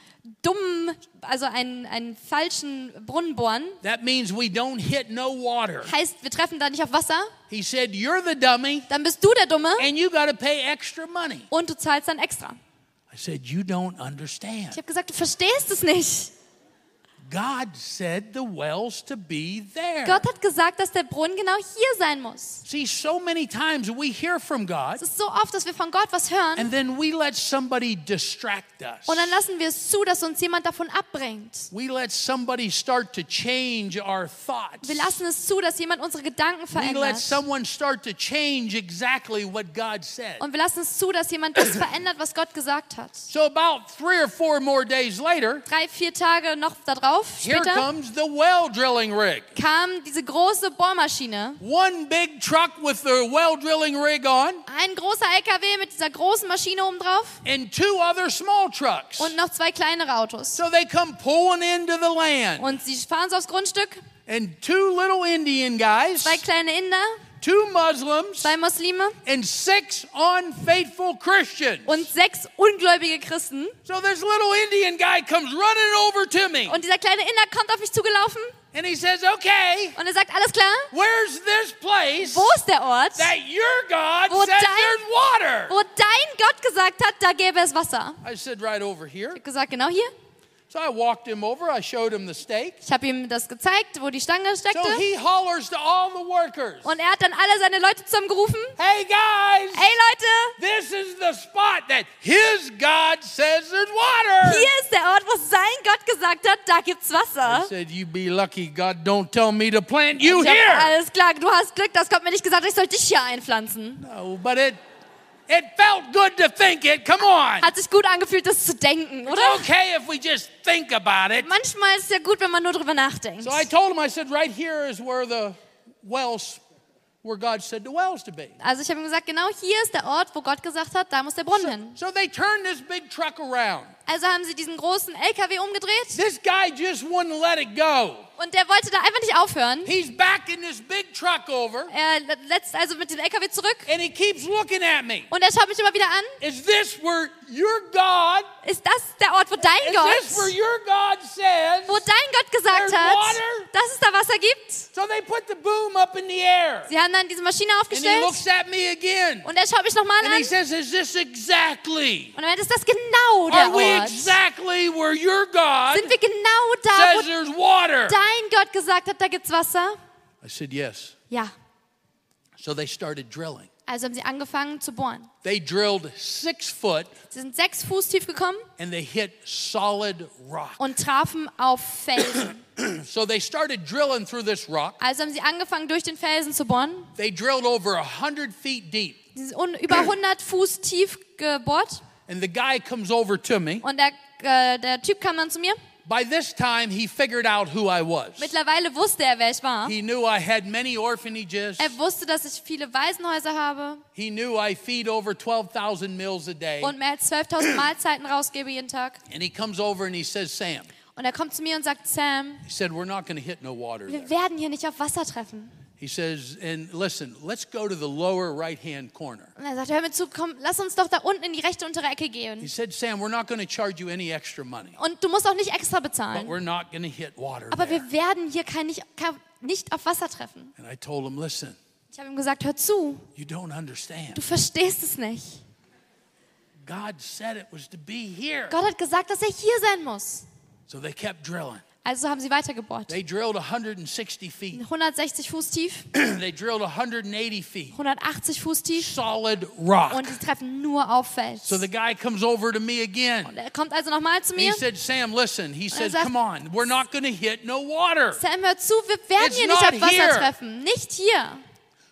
dummen, also einen, einen falschen Brunnen bohren, that means we don't hit no water. heißt, wir treffen da nicht auf Wasser, He said, You're the dummy, dann bist du der Dumme and you got to pay extra money. und du zahlst dann extra. Ich habe gesagt, du verstehst es nicht. God said the well's to be there. Gott hat gesagt, dass der Brunnen genau hier sein muss. See, so many times we hear from God, Es ist so oft, dass wir von Gott was hören and then we let somebody distract us. und dann lassen wir es zu, dass uns jemand davon abbringt. We let somebody start to change our thoughts. Wir lassen es zu, dass jemand unsere Gedanken We let verändert. someone start to change exactly what God said. Und wir lassen es zu, dass jemand das verändert, was Gott gesagt hat. So about three or four more days later, Drei, vier Tage noch darauf, here später, comes the well drilling rig. kam diese große Bohrmaschine. One big truck with the well drilling rig on, Ein großer LKW mit dieser großen Maschine oben drauf and two other small trucks. und noch zwei kleinere Autos. So they come pulling into the land. Und sie fahren so aufs Grundstück. And two little Indian guys, Zwei kleine Inder, two Muslims, zwei Muslime and six unfaithful Christians. und sechs ungläubige Christen. So this little Indian guy comes running over to me Und dieser kleine Inder kommt auf mich zugelaufen and he says, Okay, und er sagt, alles klar, where's this place wo ist der Ort, that your God Wo says dein- there's water? wo dein Gott gesagt hat, da gäbe es Wasser? I said, Right over here. Ich habe gesagt, genau hier. So I walked him over, I showed him the stake. Ich habe ihm das gezeigt, wo die Stange So steckte. he hollers to all the workers Und er hat dann alle seine Leute zusammengerufen. Hey guys, Hey Leute, this is the spot that his God says there's water. hier ist der Ort, wo sein Gott gesagt hat, da gibt's I Wasser. said, You be lucky God don't tell me to plant you here. alles klar, du hast Glück, das Gott mir nicht gesagt, ich soll dich hier einpflanzen. No, but it it felt good to think it. Come on. Hat sich gut angefühlt, das zu denken, oder? It's okay if we just think about it. Manchmal ist es ja gut, wenn man nur drüber nachdenkt. So I told him, I said, right here is where the wells, where God said the wells to be. Also ich habe ihm gesagt, genau hier ist der Ort, wo Gott gesagt hat, da muss der Brunnen hin. So they turned this big truck around. Also haben sie diesen großen LKW umgedreht This guy just wouldn't let it go. und der wollte da einfach nicht aufhören. He's backing this big truck over Er letzt also mit dem LKW zurück and he keeps looking at me. und er schaut mich immer wieder an. Is this where your God, Ist das der Ort, wo dein is this where Gott, your God says? wo dein Gott gesagt hat, water? dass es da Wasser gibt? So they put the boom up in the air. Sie haben dann diese Maschine And he aufgestellt looks at me again. und er schaut mich nochmal And an he says, Is this exactly? und er meint, ist das genau der Are we Exactly where your God Sind wir genau da, says there's water? dein Gott gesagt hat, da gibt's Wasser? I said, Yes. Ja. So they started drilling. Also haben sie angefangen zu bohren. They drilled six foot Sie sind sechs Fuß tief gekommen and they hit solid rock. und trafen auf Felsen. So they started drilling through this rock. Also haben sie angefangen, durch den Felsen zu bohren. They drilled over a hundred feet deep. Sie sind über 100 Fuß tief gebohrt. And the guy comes over to me. Und der, äh, der Typ kam dann zu mir. By this time, he figured out who I was. Mittlerweile wusste er, wer ich war. He knew I had many orphanages. Er wusste, dass ich viele Waisenhäuser habe He knew I feed over 12,000 meals a day. und mehr als 12.000 Mahlzeiten rausgebe jeden Tag. And he comes over and he says, Sam, Und er kommt zu mir und sagt, Sam, he said, we're not going to hit no water there. wir werden hier nicht auf Wasser treffen. He says, and listen, let's go to the lower right hand corner. Und er sagt, hör mir zu, komm, lass uns doch da unten in die rechte untere Ecke He gehen. said, Sam, we're not going to charge you any extra money, Und du musst auch nicht extra but bezahlen. we're not going to hit water Aber there. wir werden hier kein, nicht, kein, nicht auf Wasser treffen. And I told him, listen, Ich habe ihm gesagt, hör zu, you don't understand. du verstehst es nicht. God said it was to be here. Gott hat gesagt, dass er hier sein muss. So they kept drilling. Also haben sie weitergebohrt. They drilled 160 feet. 160 Fuß tief, they drilled 180 feet. 180 Fuß tief Solid rock. und sie treffen nur auf Fels. So the guy comes over to me again. Und er kommt also nochmal zu He mir. said, Sam, listen. He sagt- come on. We're not going to hit no water. Sam, hör zu, wir werden It's hier nicht auf Wasser here. treffen. Nicht hier.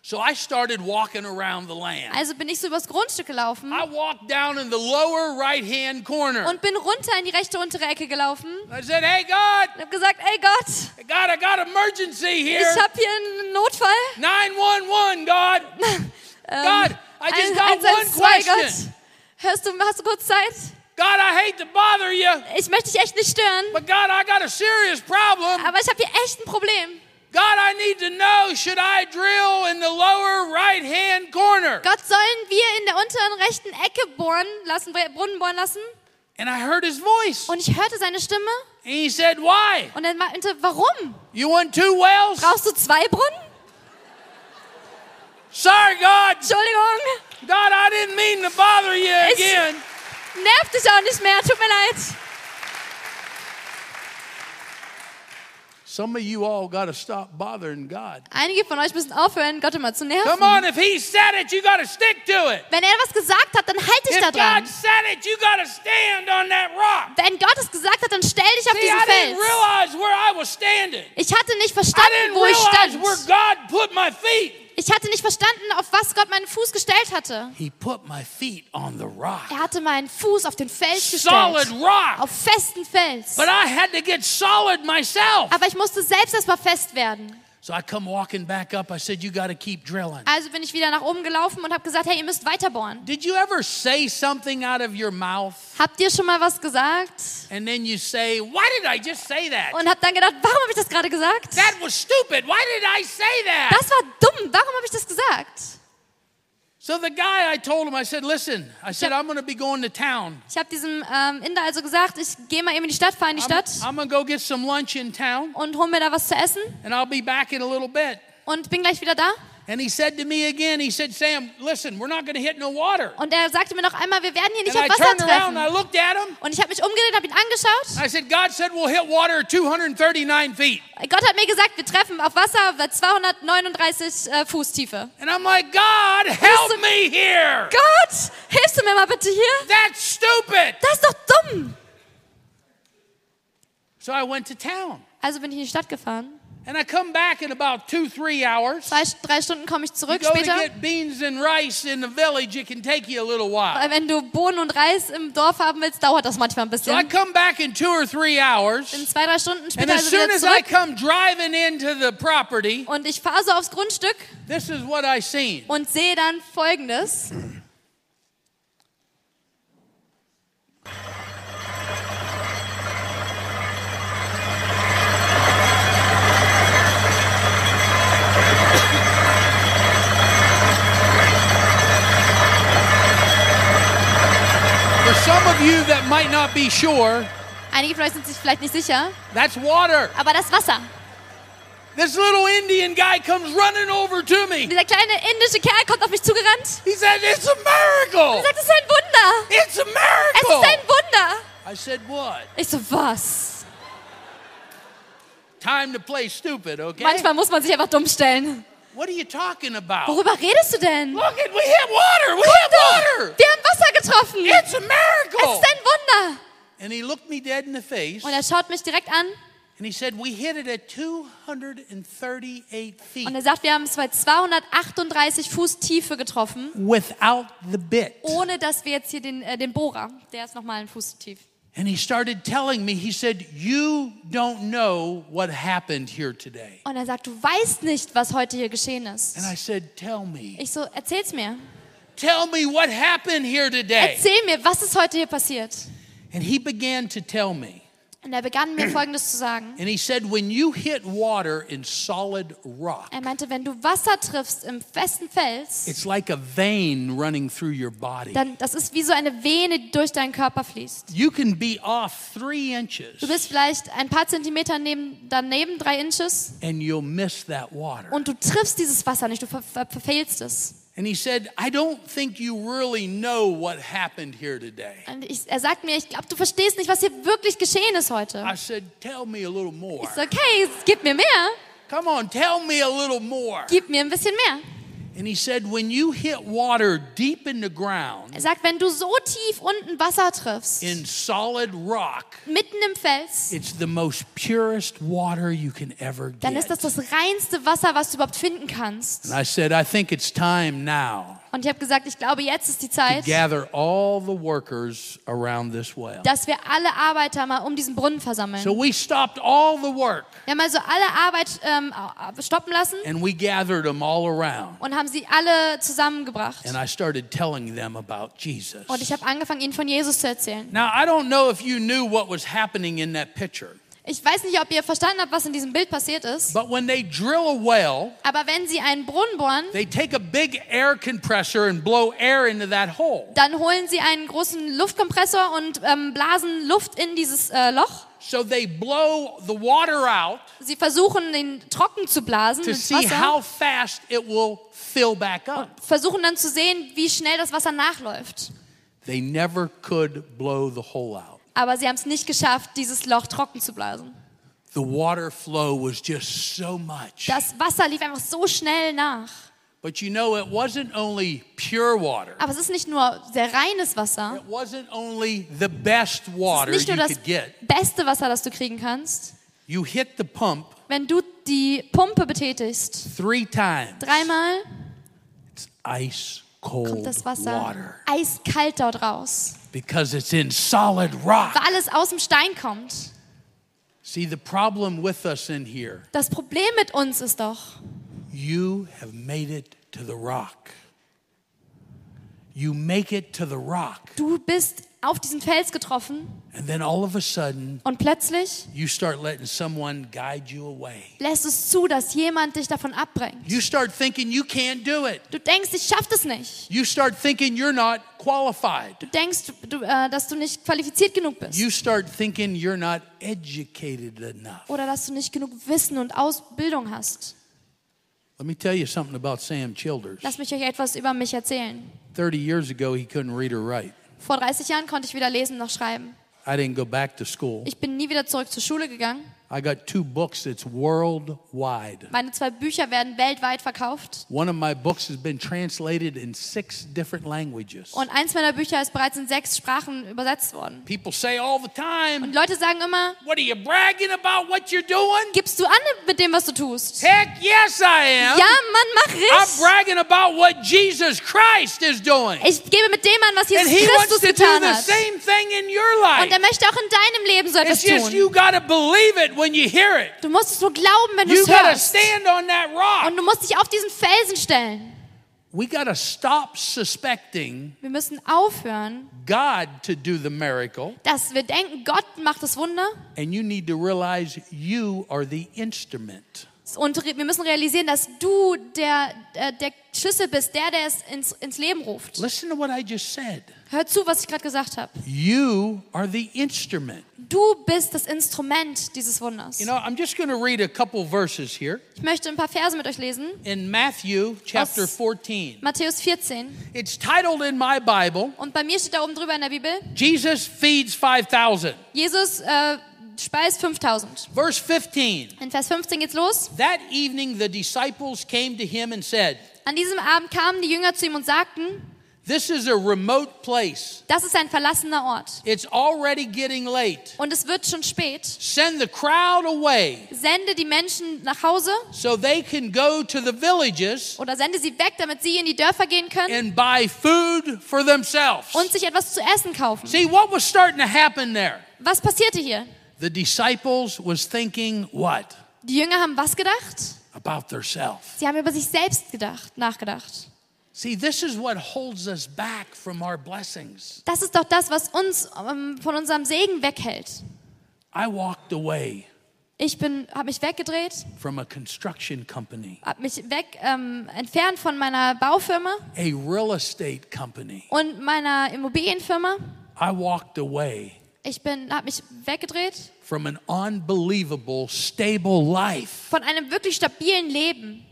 So I started walking around the land. Also bin ich so übers Grundstück gelaufen I walked down in the lower right hand corner. und bin runter in die rechte untere Ecke gelaufen. I said, hey, God, Und habe gesagt, ey Gott, God, I got emergency here. ich habe hier einen Notfall. 911, God. God, I just got one 112, Gott. question. Hörst du, hast du kurz Zeit? God, I hate to bother you, Ich möchte dich echt nicht stören, but God, I got a serious problem. aber ich habe hier echt ein Problem. God, I need to know should I drill in the lower right hand corner? Gott, sollen wir in der unteren rechten Ecke bohren lassen, Brunnen bohren lassen? And I heard his voice. Und ich hörte seine Stimme And he said, Why? und er meinte, warum? You want two wells? Brauchst du zwei Brunnen? Sorry, God. Entschuldigung, God, I didn't mean to bother you Ich- again. nervt dich auch nicht mehr, tut mir leid. Some of you all got to stop bothering God. Einige von euch müssen aufhören, Gott immer zu nerven. Come on, if he said it, you got to stick to it. Wenn er was gesagt hat, dann halt dich If da God said it, you got to stand on that rock. Wenn Gott es gesagt hat, dann stell dich auf See, diesen I didn't Fels. realize where I was standing. Ich hatte nicht verstanden, I verstanden, didn't wo ich realize where. God put my feet. Ich hatte nicht verstanden, auf was Gott meinen Fuß gestellt hatte. He put my feet on the rock. Er hatte meinen Fuß auf den Fels Solid gestellt. rock. Auf festen Fels. But I had to get solid myself. Aber ich musste selbst erstmal fest werden. So I come walking back up. I said, You got to keep drilling. Also bin ich wieder nach oben gelaufen und habe gesagt, hey, ihr müsst weiter bohren. Did you ever say something out of your mouth Habt ihr schon mal was gesagt? and then you say, Why did I just say that? Und habt dann gedacht, warum habe ich das gerade gesagt? That was stupid. Why did I say that? Das war dumm. Warum habe ich das gesagt? So the guy, I told him, I said, Listen, I said, I'm going to be going to town. Ich habe diesem ähm, Inder also gesagt, ich gehe mal eben in die Stadt, fahre in die I'm, Stadt I'm going to go get some lunch in town und hol mir da was zu essen and I'll be back in a little bit. und bin gleich wieder da. And he said to me again, He said, Sam, listen, we're not going to hit no water. Und er sagte mir noch einmal, wir werden hier nicht And auf I Wasser turned around I treffen. looked at him. Und ich habe mich umgedreht, habe ihn angeschaut. I said, God said we'll hit water at 239 feet. Gott hat mir gesagt, wir treffen auf Wasser bei 239 äh, Fuß Tiefe. And I'm like, God, help me here. Gott, hilfst du mir mal bitte hier? That's stupid. Das ist doch dumm. So I went to town. Also bin ich in die Stadt gefahren. And I come back in about two, three hours. Zwei, drei Stunden komme ich You zurück go to später. get beans and rice in the village, it can take you a little while. Wenn du Bohnen und Reis im Dorf haben willst, dauert das manchmal ein So I bisschen. come back in two or three hours. In zwei, drei Stunden And später as also soon as I come driving into the property, Und ich fahre so aufs Grundstück this is what I seen. und sehe dann Folgendes. For some of you that might not be sure, Einige von euch sind sich vielleicht nicht sicher, that's water. aber das Wasser. This little Indian guy comes running over to me. Dieser kleine indische Kerl kommt auf mich zugerannt. He said, It's a Er miracle. sagt, es ist ein Wunder. It's a Es ist ein. Wunder. I said, What? Ich so, was? Time to play stupid, okay? Manchmal muss man sich einfach dumm stellen. What are you talking about? Worüber redest du denn? Look, we hit water. We hit water. Wir haben Wasser getroffen. It's a Es miracle. ist ein Wunder. And he looked me dead in the face Und er schaut mich direkt an and he said, We hit it at 238 feet und er sagt, wir haben es bei 238 Fuß Tiefe getroffen, without the bit. ohne dass wir jetzt hier den, äh, den Bohrer, der ist nochmal einen Fuß tief. And he started telling me, he said, You don't know what happened here today. Und er sagt, du weißt nicht, was heute hier geschehen ist. And I said, Tell me. Ich so, erzähl's mir. Tell me what happened here today. Erzähl mir, was ist heute hier passiert? And he began to tell me. Und er begann mir Folgendes zu sagen. And he said, When you hit water in solid rock, Er meinte, wenn du Wasser triffst im festen Fels, it's like a vein running through your body. dann das ist wie so eine Vene, die durch deinen Körper fließt. You can be off three inches Du bist vielleicht ein paar Zentimeter neben, daneben, drei Inches, and you'll miss that water. und du triffst dieses Wasser nicht, du ver ver verfehlst es. And he said, I don't think you really know what happened here today. Und ich, er sagt mir, ich glaube, du verstehst nicht, was hier wirklich geschehen ist heute. I said, Tell me a little more. Ich so, okay, gib mir mehr, Come on, tell me a little more. gib mir ein bisschen mehr. And he said, When you hit water deep in the ground, Er sagt, wenn du so tief unten Wasser triffst, in solid rock, mitten im Fels, it's the most purest water you can ever get. dann ist das das reinste Wasser, was du überhaupt finden kannst. And I said, I think it's time now Und ich habe gesagt, ich glaube, jetzt ist die Zeit, gather all the workers around this well. dass wir alle Arbeiter mal um diesen Brunnen versammeln. So we stopped all the work Wir haben also alle Arbeit ähm, stoppen lassen and we gathered them all around. und haben sie alle zusammengebracht. And I started telling them about Jesus. Und ich habe angefangen, ihnen von Jesus zu erzählen. Now, I don't know if you knew what was happening in that picture, Ich weiß nicht, ob ihr verstanden habt, was in diesem Bild passiert ist. But when they drill a well, Aber wenn sie einen Brunnen bohren, they take a big air compressor and blow air into that hole. dann holen sie einen großen Luftkompressor und ähm, blasen Luft in dieses äh, Loch. So they blow the water out Sie versuchen, den trocken zu blasen to see Wasser. how fast it will fill back up. Versuchen dann zu sehen, wie schnell das Wasser nachläuft. They never could blow the hole out. Aber sie haben es nicht geschafft, dieses Loch trocken zu blasen. The water flow was just so much. Das Wasser lief einfach so schnell nach. But you know, it wasn't only pure water. Aber es ist nicht nur sehr reines Wasser. It wasn't only the best Es water ist nicht nur das beste Wasser, das du kriegen kannst. You hit the pump Wenn du die Pumpe betätigst, three times. dreimal It's ice kommt cold das Wasser water eiskalt dort raus. Because it's in solid rock. Weil alles aus dem Stein kommt. See, the problem with us in here, Das Problem mit uns ist doch, you have made it to the rock. You make it to the rock, du bist auf diesen Fels getroffen and then all of a sudden, und plötzlich you start letting someone guide you away. lässt es zu, dass jemand dich davon abbringt. You start thinking you can't do it. Du denkst, ich schaff das nicht. You start thinking you're not qualified. Du denkst, du, äh, dass du nicht qualifiziert genug bist. You start thinking you're not educated enough. Oder dass du nicht genug Wissen und Ausbildung hast. Let me tell you something about Sam Childers. Lass mich euch etwas über mich erzählen. 30 years ago, he couldn't read or write. Vor 30 Jahren konnte ich weder lesen noch schreiben. Ich bin nie wieder zurück zur Schule gegangen. I got two books that's worldwide. Meine zwei Bücher werden weltweit verkauft. One of my books has been translated in six different languages. Und eins meiner Bücher ist bereits in sechs Sprachen übersetzt worden. People say all the time, Und Leute sagen immer, What are you bragging about what you're doing? gibst du an mit dem, was du tust? Heck yes, I am. Ja, Mann, mach I'm richtig. bragging about what Jesus Christ is doing. Ich gebe mit dem an, was And Jesus he wants Christus to do getan the hat. same thing in your Und er life. möchte auch in deinem Leben so etwas It's just tun. you got to believe it when you hear it. Du musst es nur glauben, wenn du You es got to hörst. stand on that rock. Und du musst dich auf diesen Felsen stellen. We got to stop suspecting Wir müssen aufhören, God to do the miracle, dass wir denken, Gott macht das Wunder. and you need to realize you are the instrument. Und wir müssen realisieren, dass du der, der, der Schlüssel bist, der, der es ins, ins Leben ruft. Listen to what I just said. Hör zu, was ich gerade gesagt habe. You are the instrument. Du bist das Instrument dieses Wunders. You know, I'm just going to read a couple verses here Ich möchte ein paar Verse mit euch lesen. in Matthew chapter Aus- 14. Matthäus 14. It's titled in my Bible, Und bei mir steht da oben drüber in der Bibel, Jesus feeds 5,000. Jesus äh, speist 5000. Verse 15. In Vers 15 geht's los. That evening the disciples came to him and said, An diesem Abend kamen die Jünger zu ihm und sagten, This is a remote place. das ist ein verlassener Ort. It's already getting late. Und es wird schon spät. Send the crowd away Sende die Menschen nach Hause so they can go to the villages oder sende sie weg, damit sie in die Dörfer gehen können and buy food for themselves. und sich etwas zu essen kaufen. See what was starting to happen there? Was passierte hier? The disciples was thinking what? Die Jünger haben was gedacht? About themselves. Sie haben über sich selbst gedacht, nachgedacht. See, this is what holds us back from our blessings. Das ist doch das, was uns ähm, von unserem Segen weghält. I walked away Ich bin, habe mich weggedreht, from a construction company, habe mich weg ähm, entfernt von meiner Baufirma a real estate company. und meiner Immobilienfirma. I walked away Ich bin, habe mich weggedreht from an unbelievable, stable life. von einem wirklich stabilen Leben.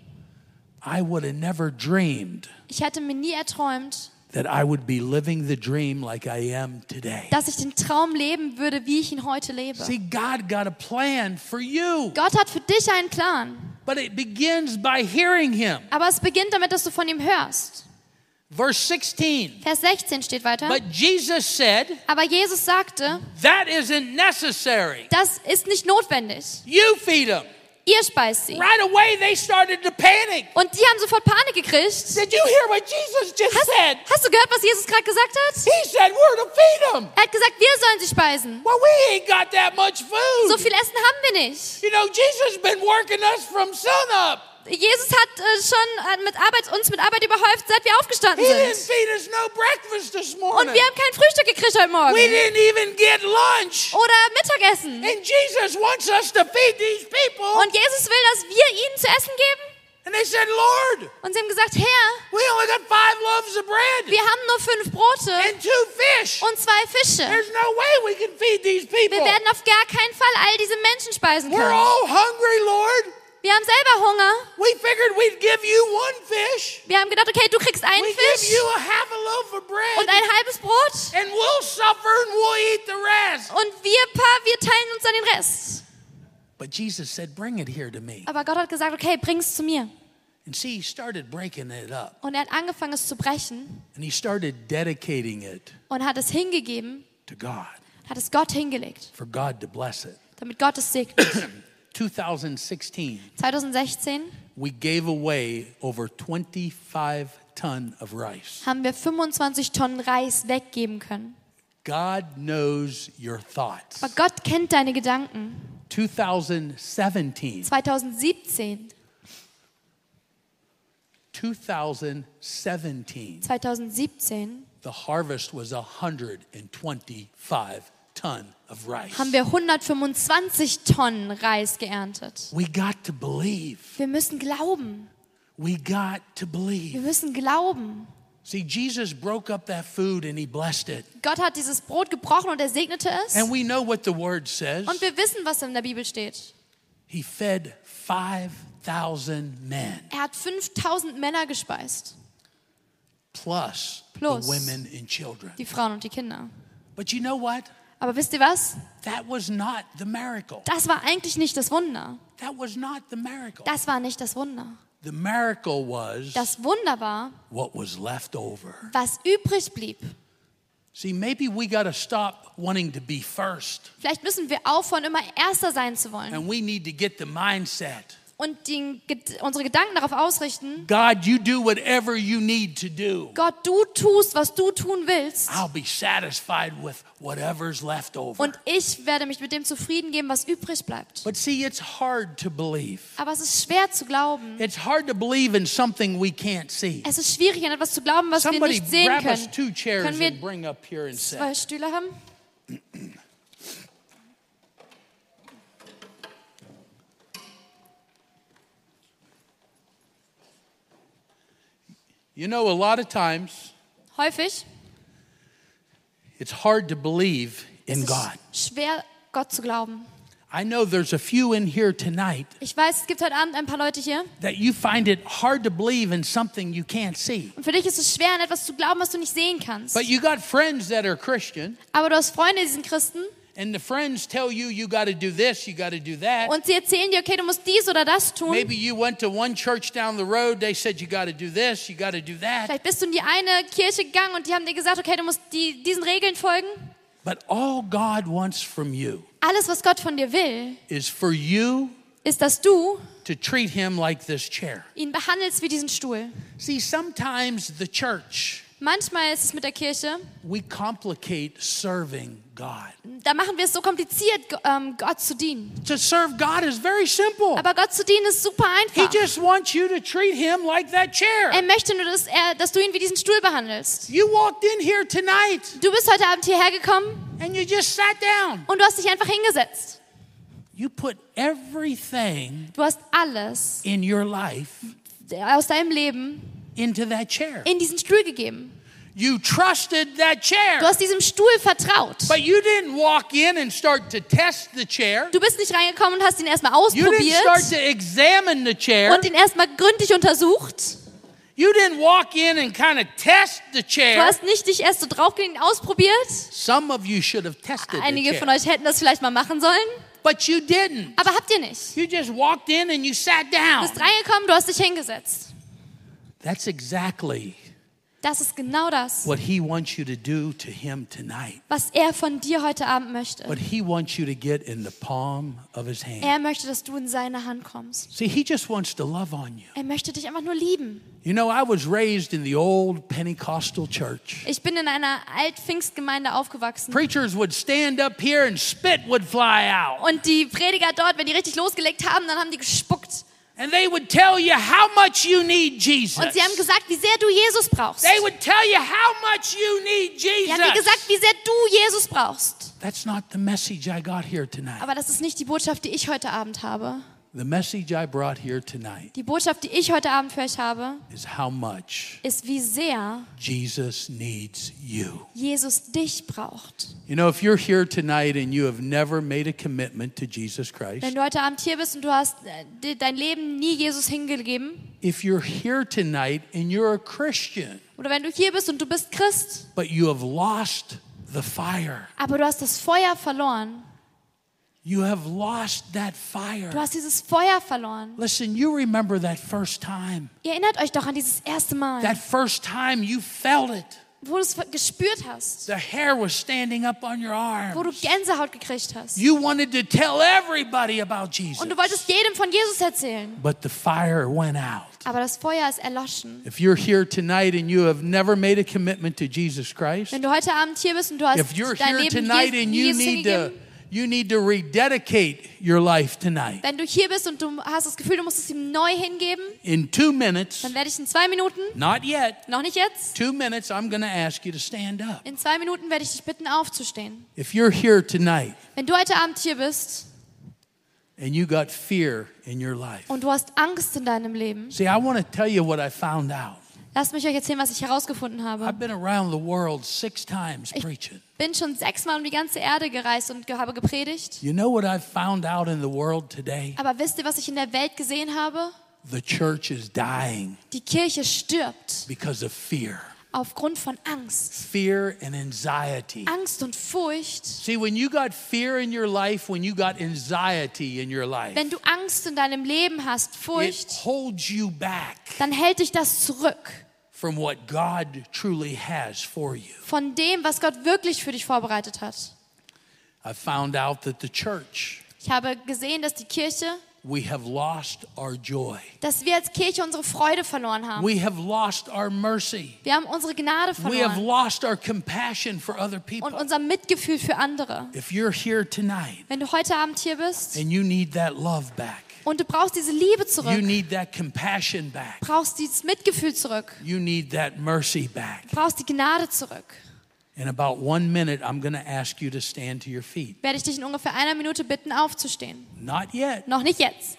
I would have never dreamed Ich hätte mir nie erträumt, that I would be living the dream like I am today. dass ich den Traum leben würde, wie ich ihn heute lebe. See, God got a plan for you, Gott hat für dich einen Plan, but it begins by hearing Him. aber es beginnt damit, dass du von ihm hörst. Verse 16. Vers 16 steht weiter. But Jesus said, Aber Jesus sagte, That isn't necessary. das ist nicht notwendig. You feed them. Ihr speist sie. Right away, they started to panic. Und die haben sofort Panik gekriegt. Did you hear what Jesus just Hast, said? hast du gehört, was Jesus gerade gesagt hat? He said, We're to feed them. Er hat gesagt, wir sollen sie speisen. Well, we ain't got that much So food. viel Essen haben wir nicht. You know, Jesus been working us from sunup. Jesus hat äh, schon äh, mit Arbeit, uns mit Arbeit überhäuft, seit wir aufgestanden He didn't sind. feed us no breakfast this Und morning. wir haben kein Frühstück gekriegt heute Morgen. We didn't even get lunch. Oder Mittagessen. And Jesus wants us to feed these people. Und Jesus will, dass wir ihnen zu essen geben. And they said, Lord, Und sie haben gesagt, Herr, we only got five loaves of bread wir haben nur fünf Brote and two fish. und zwei Fische. There's no way we can feed these people. Wir werden auf gar keinen Fall all diese Menschen speisen We're können. all hungry, Lord. Wir haben selber Hunger. We figured we'd give you one fish. Wir haben gedacht, okay, du kriegst einen We give Fisch you a half a loaf of bread. und ein halbes Brot. and we'll suffer and we'll eat the rest. Und wir paar, wir teilen uns dann den Rest. But Jesus said, Bring it here to me. Aber Gott hat gesagt, okay, bring's zu mir. And see, he started breaking it up. Und er hat angefangen, es zu brechen And he started dedicating it und hat es hingegeben, to God hat es Gott hingelegt, for God to bless it. damit Gott es segnet. 2016, 2016 we gave away over 25 ton of rice. haben wir 25 Tonnen Reis weggeben können. God knows your thoughts. Aber Gott kennt deine Gedanken. 2017, 2017, 2017, 2017 the harvest was 125 ton of rice. haben wir 125 Tonnen Reis geerntet. We got to believe. Wir müssen glauben. We got to Wir believe. müssen glauben. See, Jesus broke up that food and he blessed it. Gott hat dieses Brot gebrochen und er segnete es. And we know what the word says. Und wir wissen, was in der Bibel steht. He fed 5,000 men Er hat 5000 Männer gespeist. plus, Plus. the women and children. Die Frauen und die Kinder. But you know what? Aber wisst ihr was? That was not the miracle. Das war eigentlich nicht das Wunder. That was not the miracle. Das war nicht das Wunder. The miracle was Das Wunder war, what was left over. was übrig blieb. See, maybe we got to stop wanting to be first. Vielleicht müssen wir aufhören, immer Erster sein zu wollen. And we need to get the mindset Und Ged- unsere Gedanken darauf ausrichten, God, you do whatever you need to do. Gott, du tust, was du tun willst. I'll be satisfied with whatever's left over. Und ich werde mich mit dem zufrieden geben, was übrig bleibt. But see, it's hard to believe. Aber es ist schwer zu glauben. It's hard to believe in something we can't see. Es ist schwierig, an etwas zu glauben, was wir Somebody nicht sehen grab us können. two chairs Können wir and bring up here and sit. zwei Stühle haben? You know, a lot of times Häufig it's hard to believe in God. schwer, Gott zu glauben. I know there's a few in here tonight Ich weiß, es gibt heute Abend ein paar Leute hier. that you find it hard to believe in something you can't see. Und für dich ist es schwer, an etwas zu glauben, was du nicht sehen kannst. But you got friends that are Christian, Aber du hast Freunde, die sind Christen. And the friends tell you you got to do this, you got to do that. Und sie erzählen dir, okay, du musst dies oder das tun. Maybe you went to one church down the road, they said you got to do this, you got to do that. Vielleicht bist du in die eine Kirche gegangen und die haben dir gesagt, okay, du musst die, diesen Regeln folgen. But all God wants from you Alles, was Gott von dir will, is for you ist, dass du to treat him like this chair. ihn behandelst wie diesen Stuhl. See, sometimes the church, Manchmal ist es mit der Kirche, we complicate serving God. da machen wir es so kompliziert, ähm, Gott zu dienen. To serve God is very simple. Aber Gott zu dienen ist super He einfach. just wants you to treat him like that Er chair. möchte nur, dass, er, dass du ihn wie diesen Stuhl behandelst. You walked in here tonight Du bist heute Abend hierher gekommen and you just sat down. und du hast dich einfach hingesetzt. You put everything Du hast alles in your life aus deinem Leben into that chair. in diesen Stuhl gegeben. You trusted that Du chair. hast diesem Stuhl vertraut. But you didn't walk in and start to test the chair. Du bist nicht reingekommen und hast ihn erstmal You didn't start ausprobiert to examine the chair. und ihn erstmal gründlich untersucht. You didn't walk in and kind of test the Du chair. hast nicht dich erst so draufgelegt und ausprobiert. Some of you should have tested the Einige von chair. euch hätten das vielleicht mal machen sollen, But you didn't. aber habt ihr nicht. You just walked in and you sat Du down. bist reingekommen, du hast dich hingesetzt. That's exactly Das ist genau das, what he wants you to do to him tonight. was er von dir heute Abend möchte. But he wants you to get in the palm of his hand. Er möchte, dass du in seine Hand kommst. See, he just wants to love on you. Er möchte dich einfach nur lieben. You know, I was raised in the old Pentecostal church. Ich bin in einer Altpfingstgemeinde aufgewachsen. Preachers would stand up here and spit would fly out. Und die Prediger dort, wenn die richtig losgelegt haben, dann haben die gespuckt. And they would tell you how much you need Jesus. Und sie haben gesagt, wie sehr du Jesus brauchst. They would tell you how much you need Sie haben dir Jesus. gesagt, wie sehr du Jesus brauchst. That's not the message I got here tonight. Aber das ist nicht die Botschaft, die ich heute Abend habe. The message I brought here tonight Die Botschaft, die ich heute Abend für euch habe, is how much ist, wie sehr Jesus needs you. Jesus dich braucht. You know, if you're here tonight and you have never made a commitment to Jesus Christ, Wenn du heute Abend hier bist und du hast äh, dein Leben nie Jesus hingegeben, if you're here tonight and you're a Christian, oder wenn du hier bist und du bist Christ, but you have lost the fire, aber du hast das Feuer verloren, you have lost that du fire. hast dieses Feuer verloren. Listen, you remember that first time. Ihr erinnert euch doch an dieses erste Mal, That first time you felt it. wo du es gespürt hast, The hair was standing up on your wo du arms. Gänsehaut gekriegt hast. You wanted to tell everybody about Jesus. Und du wolltest jedem von Jesus erzählen. But the fire went out. Aber das Feuer ist erloschen. If you're here tonight and you have never made a commitment to Jesus Christ, Wenn du heute Abend hier bist und du hast if you're dein here Leben tonight and you Jesus need to hingegeben, you need to rededicate your life tonight. wenn du hier bist und du hast das Gefühl, du musst es ihm neu hingeben, In 2 minutes, dann werde ich in zwei Minuten, not yet, noch nicht jetzt, 2 minutes I'm going to ask you to stand up. in zwei Minuten werde ich dich bitten aufzustehen. If you're here tonight Wenn du heute Abend hier bist and you got fear in your life. und du hast Angst in deinem Leben, See, I want to tell you what I found out. Lasst mich euch erzählen, was ich herausgefunden habe. I've been around the world 6 times Ich bin schon sechsmal um die ganze Erde gereist und habe gepredigt. You know what I've found out in the world today? Aber wisst ihr, was ich in der Welt gesehen habe? The church is dying Die Kirche stirbt because of fear. aufgrund von Angst. Fear and anxiety. Angst und Furcht. See, when you got fear in your life, when you got anxiety in your life, Wenn du Angst in deinem Leben hast, it Furcht, holds you back dann hält dich das zurück from what God truly has for you. von dem, was Gott wirklich für dich vorbereitet hat. I found out that the church, Ich habe gesehen, dass die Kirche, we have lost our joy. dass wir als Kirche unsere Freude verloren haben. We have lost our mercy. Wir haben unsere Gnade We have verloren lost our compassion for other und people. unser Mitgefühl für andere. If you're here tonight Wenn du heute Abend hier bist and you need that love back, und du brauchst diese Liebe you zurück, need that compassion back, brauchst dieses Mitgefühl zurück, you need that mercy back. brauchst die Gnade zurück, In about one minute, I'm going to ask you to stand to your feet. werde ich dich in ungefähr einer Minute bitten, aufzustehen. Not yet. Noch nicht jetzt.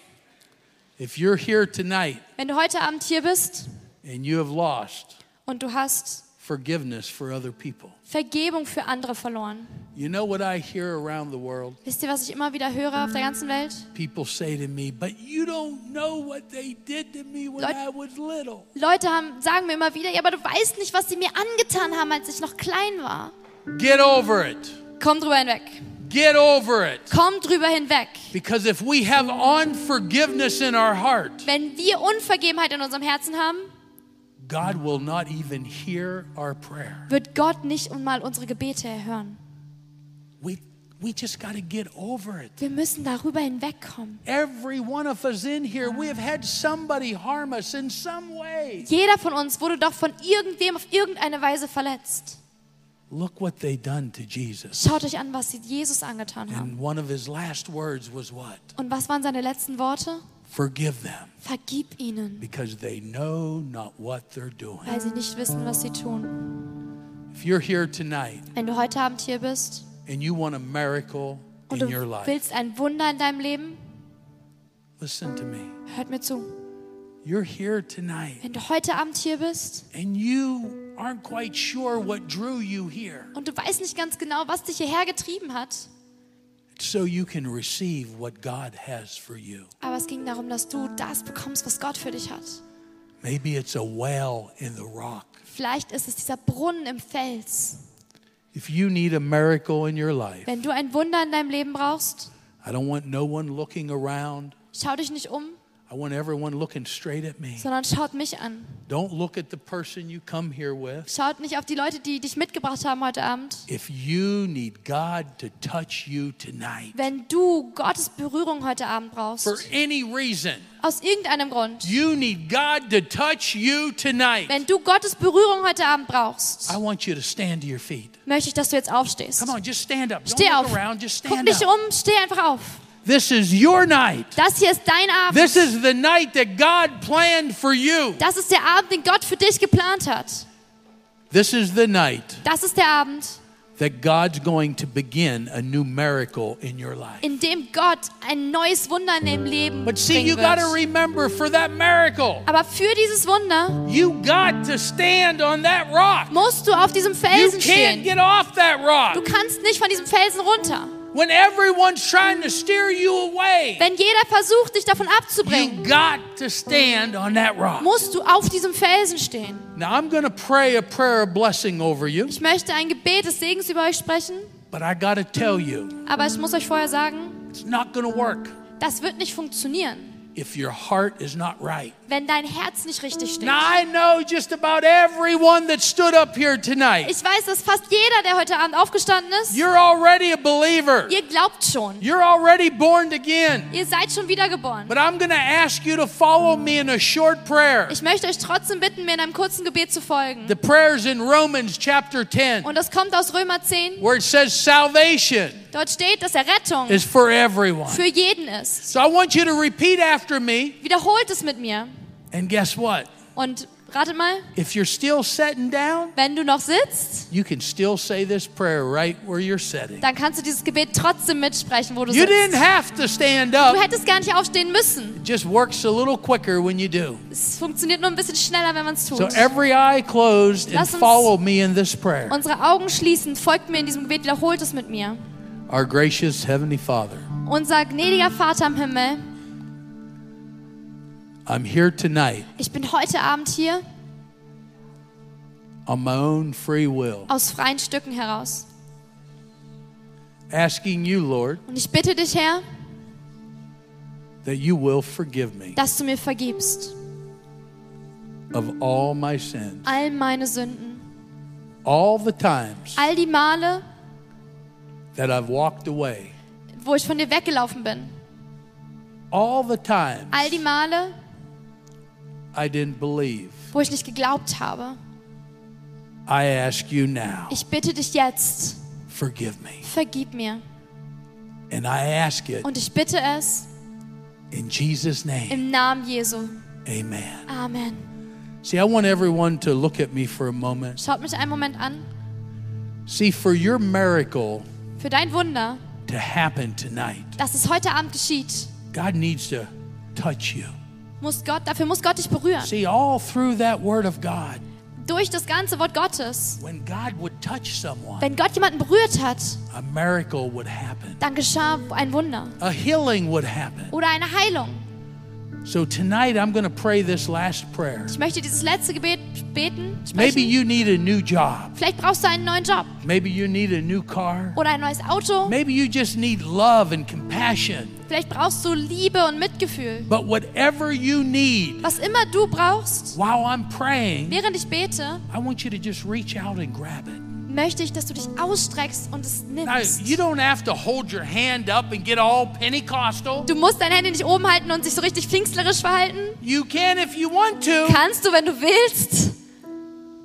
If you're here tonight Wenn du heute Abend hier bist and you have lost und du hast forgiveness for other people, Vergebung für andere verloren. you know what I hear around the world? Wisst ihr, was ich immer wieder höre auf der ganzen Welt? People say to me, but you don't know what they did to me when Leut- I was little. Leute haben, sagen mir immer wieder, ja, aber du weißt nicht, was sie mir angetan haben, als ich noch klein war. Get over it. Komm drüber hinweg. Get over it. Komm drüber hinweg. Because if we have unforgiveness in our heart, Wenn wir Unvergebenheit in unserem Herzen haben, God will not even hear our prayer. wird Gott nicht einmal unsere Gebete erhören. We, we just got to get over it. Wir müssen darüber hinwegkommen. Every one of us in here, we have had somebody harm us in some way. Jeder von uns wurde doch von irgendwem auf irgendeine Weise verletzt. Look what they done to Jesus. Schaut euch an, was sie Jesus angetan haben. And one of his last words was what? Und was waren seine letzten Worte? Forgive them Vergib ihnen, because they know not what they're doing. weil sie nicht wissen, was sie tun. If you're here tonight Wenn du heute Abend hier bist and you want a miracle und in du your life, willst ein Wunder in deinem Leben, listen to me. hört mir zu. You're here tonight Wenn du heute Abend hier bist and you aren't quite sure what drew you here und du weißt nicht ganz genau, was dich hierher getrieben hat, so you can receive what God has for you. aber es ging darum, dass du das bekommst, was Gott für dich hat. Maybe it's a well in the rock. Vielleicht ist es dieser Brunnen im Fels. If you need a miracle in your life, Wenn du ein Wunder in deinem Leben brauchst, I don't want no one looking around. schau dich nicht um, I want everyone looking straight at me. sondern schaut mich an. Don't look at the person you come here with. Schaut nicht auf die Leute, die dich mitgebracht haben heute Abend. If you need God to touch you tonight Wenn du Gottes Berührung heute Abend brauchst, for any reason, aus irgendeinem Grund, you need God to touch you tonight. wenn du Gottes Berührung heute Abend brauchst, I want you to stand to your feet. möchte ich, dass du jetzt aufstehst. Come on, just stand up. Don't Steh look auf. around, just Guck stand nicht up. um, steh einfach auf. This is your night. Das hier ist dein Abend. This is the night that God planned for you. Das ist der Abend, den Gott für dich geplant hat. This is the night Das ist der Abend, that God's going to begin a new miracle in your life. in dem Gott ein neues Wunder in dem Leben But see, you got to remember for that miracle, Aber für dieses Wunder you got to stand on that rock. musst du auf diesem You Felsen can't stehen. get off that Du rock. kannst nicht von diesem Felsen runter. When everyone's trying to steer you away, Wenn jeder versucht, dich davon you abzubringen, got to stand on that rock. musst du auf diesem Felsen stehen. Now, I'm going to pray a prayer of blessing over you, Ich möchte ein Gebet des Segens über euch sprechen, but I got to tell you, aber ich muss euch vorher sagen, it's not going to work das wird nicht funktionieren, if your heart is not right. Wenn dein Herz nicht richtig steht. Now, I know just about everyone that stood up here tonight. Ich weiß, dass fast jeder, der heute Abend aufgestanden ist, You're already a believer. ihr glaubt schon. You're already born again. Ihr seid schon wiedergeboren. But I'm going to ask you to follow me in a short prayer. Ich möchte euch trotzdem bitten, mir in einem kurzen Gebet zu folgen. The prayer's in Romans chapter 10, Und das kommt aus Römer 10. where it says salvation Dort steht, dass Errettung is for everyone. für jeden ist. So I want you to repeat after me, Wiederholt es mit mir. And guess what? Und ratet mal, If you're still sitting down, wenn du noch sitzt, you can still say this prayer right where you're sitting. dann kannst du dieses Gebet trotzdem mitsprechen, wo du You didn't sitzt. have to stand Du up. hättest gar nicht aufstehen müssen. It just works a little quicker when you do. Es funktioniert nur ein bisschen schneller, wenn man es tut. So every eye closed and Lass follow me in this prayer. Unsere Augen schließen, folgt mir in diesem Gebet, wiederholt es mit mir. Our gracious Heavenly Father, Unser gnädiger Vater im Himmel, I'm here tonight ich bin heute Abend hier on my own free will, aus freien Stücken heraus. asking you, Lord, Und ich bitte dich, Herr, that you will forgive me dass du mir vergibst of all my sins, all meine Sünden, all the times all die Male, that I've walked away, wo ich von dir weggelaufen bin, all the times all die Male, I didn't believe. wo ich nicht geglaubt habe. I ask you now, Ich bitte dich jetzt, forgive me. vergib mir. And I ask it Und ich bitte es in Jesus' name. im Namen Jesu. Amen. Amen. See, I want everyone to look at me for a moment. Schaut mich einen Moment an. See, for your miracle Für dein Wunder, to happen tonight, dass es heute Abend geschieht, God needs to touch you. Muss Gott, dafür muss Gott dich berühren. See, all through that word of God, Durch das ganze Wort Gottes. when God would touch someone, Wenn Gott jemanden berührt hat, a miracle would happen. dann geschah ein Wunder A healing would happen. oder eine Heilung. So tonight I'm going to pray this last prayer. Ich möchte dieses letzte Gebet beten. Maybe you need a new job. Vielleicht brauchst du einen neuen Job Maybe you need a new car. oder ein neues Auto. Maybe you just need love and compassion. Vielleicht brauchst du Liebe und Mitgefühl. But whatever you need, Was immer du brauchst, while I'm praying, während ich bete, I want you to just reach out and grab it. Möchte ich, dass du dich ausstreckst und es nimmst. Du musst deine Hände nicht oben halten und sich so richtig pfingstlerisch verhalten. You can if you want to. Kannst du, wenn du willst.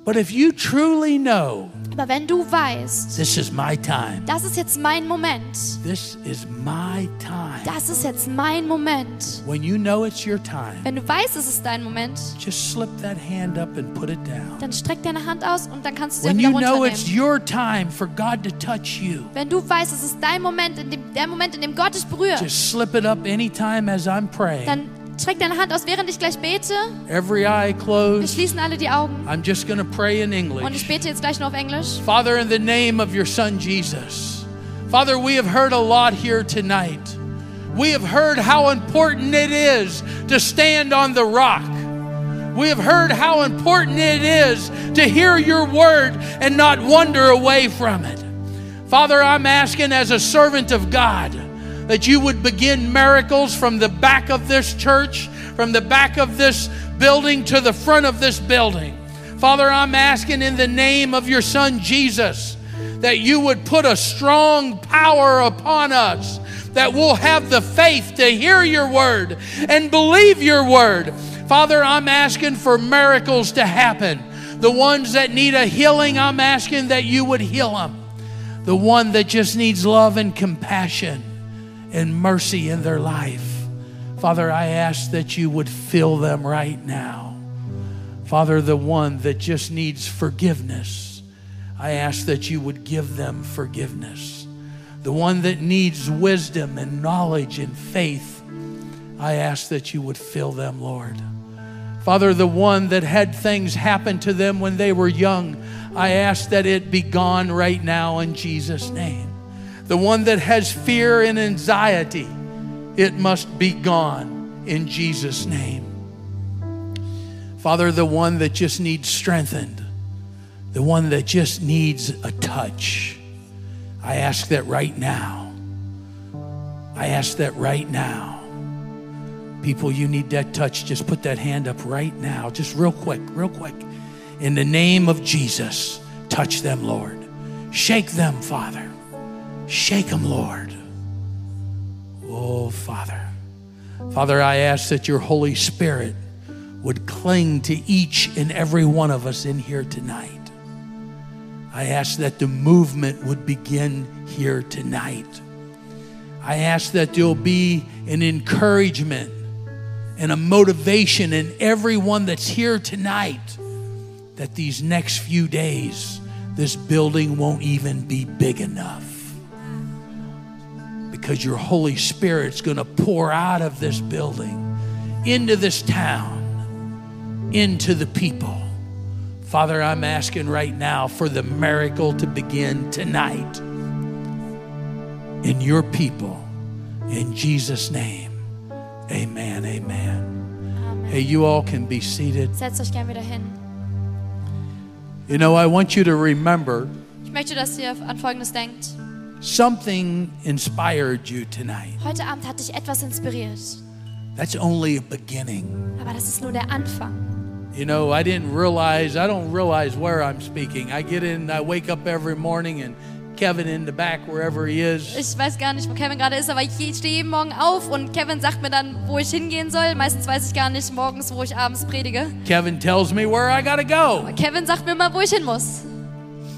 But if you truly know, Aber wenn du weißt, this is my time, das ist jetzt mein Moment, this is my time. das ist jetzt mein Moment. When you know it's your time, Wenn du weißt, es ist dein Moment, just slip that hand up and put it down. dann streck deine Hand aus und dann kannst du sie When wieder you know it's runternehmen. your time for God to touch you, Wenn du weißt, es ist dein Moment, in dem, der Moment, in dem Gott dich berührt, just slip it up anytime as I'm praying. dann streck deine Hand aus, während ich gleich bete. Every eye Wir closed. schließen alle die Augen. I'm just going to pray in Und ich English. bete jetzt gleich nur auf Englisch. Father, in the name of your Son Jesus, Father, we have heard a lot here tonight. We have heard how important it is to stand on the rock. We have heard how important it is to hear your word and not wander away from it. Father, I'm asking as a servant of God that you would begin miracles from the back of this church, from the back of this building to the front of this building. Father, I'm asking in the name of your Son Jesus that you would put a strong power upon us, that we'll have the faith to hear your word and believe your word. Father, I'm asking for miracles to happen. The ones that need a healing, I'm asking that you would heal them. The one that just needs love and compassion and mercy in their life. Father, I ask that you would fill them right now. Father, the one that just needs forgiveness, I ask that you would give them forgiveness. The one that needs wisdom and knowledge and faith, I ask that you would fill them, Lord. Father, the one that had things happen to them when they were young, I ask that it be gone right now in Jesus' name. The one that has fear and anxiety, it must be gone in Jesus' name. Father, the one that just needs strengthened, the one that just needs a touch, I ask that right now. I ask that right now. People, you need that touch. Just put that hand up right now. Just real quick, real quick. In the name of Jesus, touch them, Lord. Shake them, Father. Shake them, Lord. Oh, Father. Father, I ask that your Holy Spirit would cling to each and every one of us in here tonight. I ask that the movement would begin here tonight. I ask that there'll be an encouragement and a motivation in everyone that's here tonight that these next few days, this building won't even be big enough. Because your Holy Spirit's going to pour out of this building into this town, into the people. Father, I'm asking right now for the miracle to begin tonight in your people. In Jesus' name, amen, amen. Hey, you all can be seated. Setzt euch gern wieder hin. You know, I want you to remember Ich möchte, dass ihr an Folgendes denkt. Something inspired you tonight. Heute Abend hat dich etwas inspiriert. That's only a beginning. Aber das ist nur der Anfang. You know, I didn't realize, I don't realize where I'm speaking. I get in, I wake up every morning and Kevin in the back, wherever he is, Ich weiß gar nicht, wo Kevin gerade ist, aber ich stehe jeden Morgen auf und Kevin sagt mir dann, wo ich hingehen soll. Meistens weiß ich gar nicht morgens, wo ich abends predige. Kevin tells me where I gotta go. Kevin sagt mir mal, wo ich hin muss.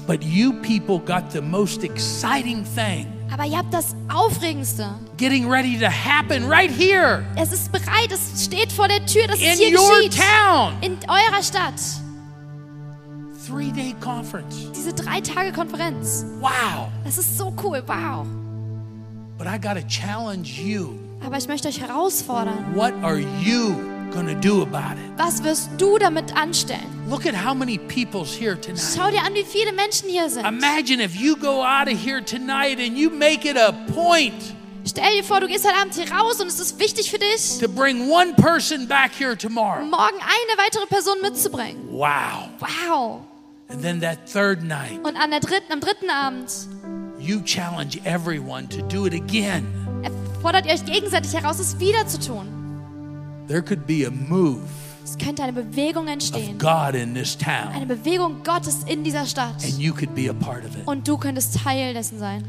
But you people got the most exciting thing Aber ihr habt das Aufregendste. getting ready to happen right here Es ist bereit, es steht vor der Tür, dass es in hier your geschieht. town. In eurer Stadt. Three day conference. Diese drei Tage Konferenz. Wow. Das ist so cool, wow. But I gotta challenge you. Aber ich möchte euch herausfordern. What are you gonna do about it? Was wirst du damit anstellen? Look at how many people's here tonight. Schau dir an, wie viele Menschen hier sind. Imagine if you go out of here tonight and you make it a point Stell dir vor, du gehst heute Abend hier raus und es ist wichtig für dich, to bring one person back here tomorrow. morgen eine weitere Person mitzubringen. Wow. Wow. And then that third night, Und an der dritten, am dritten Abend you challenge everyone to do it again. fordert ihr euch gegenseitig heraus, es wieder zu tun. There could be a move Es könnte eine Bewegung of entstehen. God in this town. Eine Bewegung Gottes in dieser Stadt. and you could be a part of it. Und du könntest Teil dessen sein.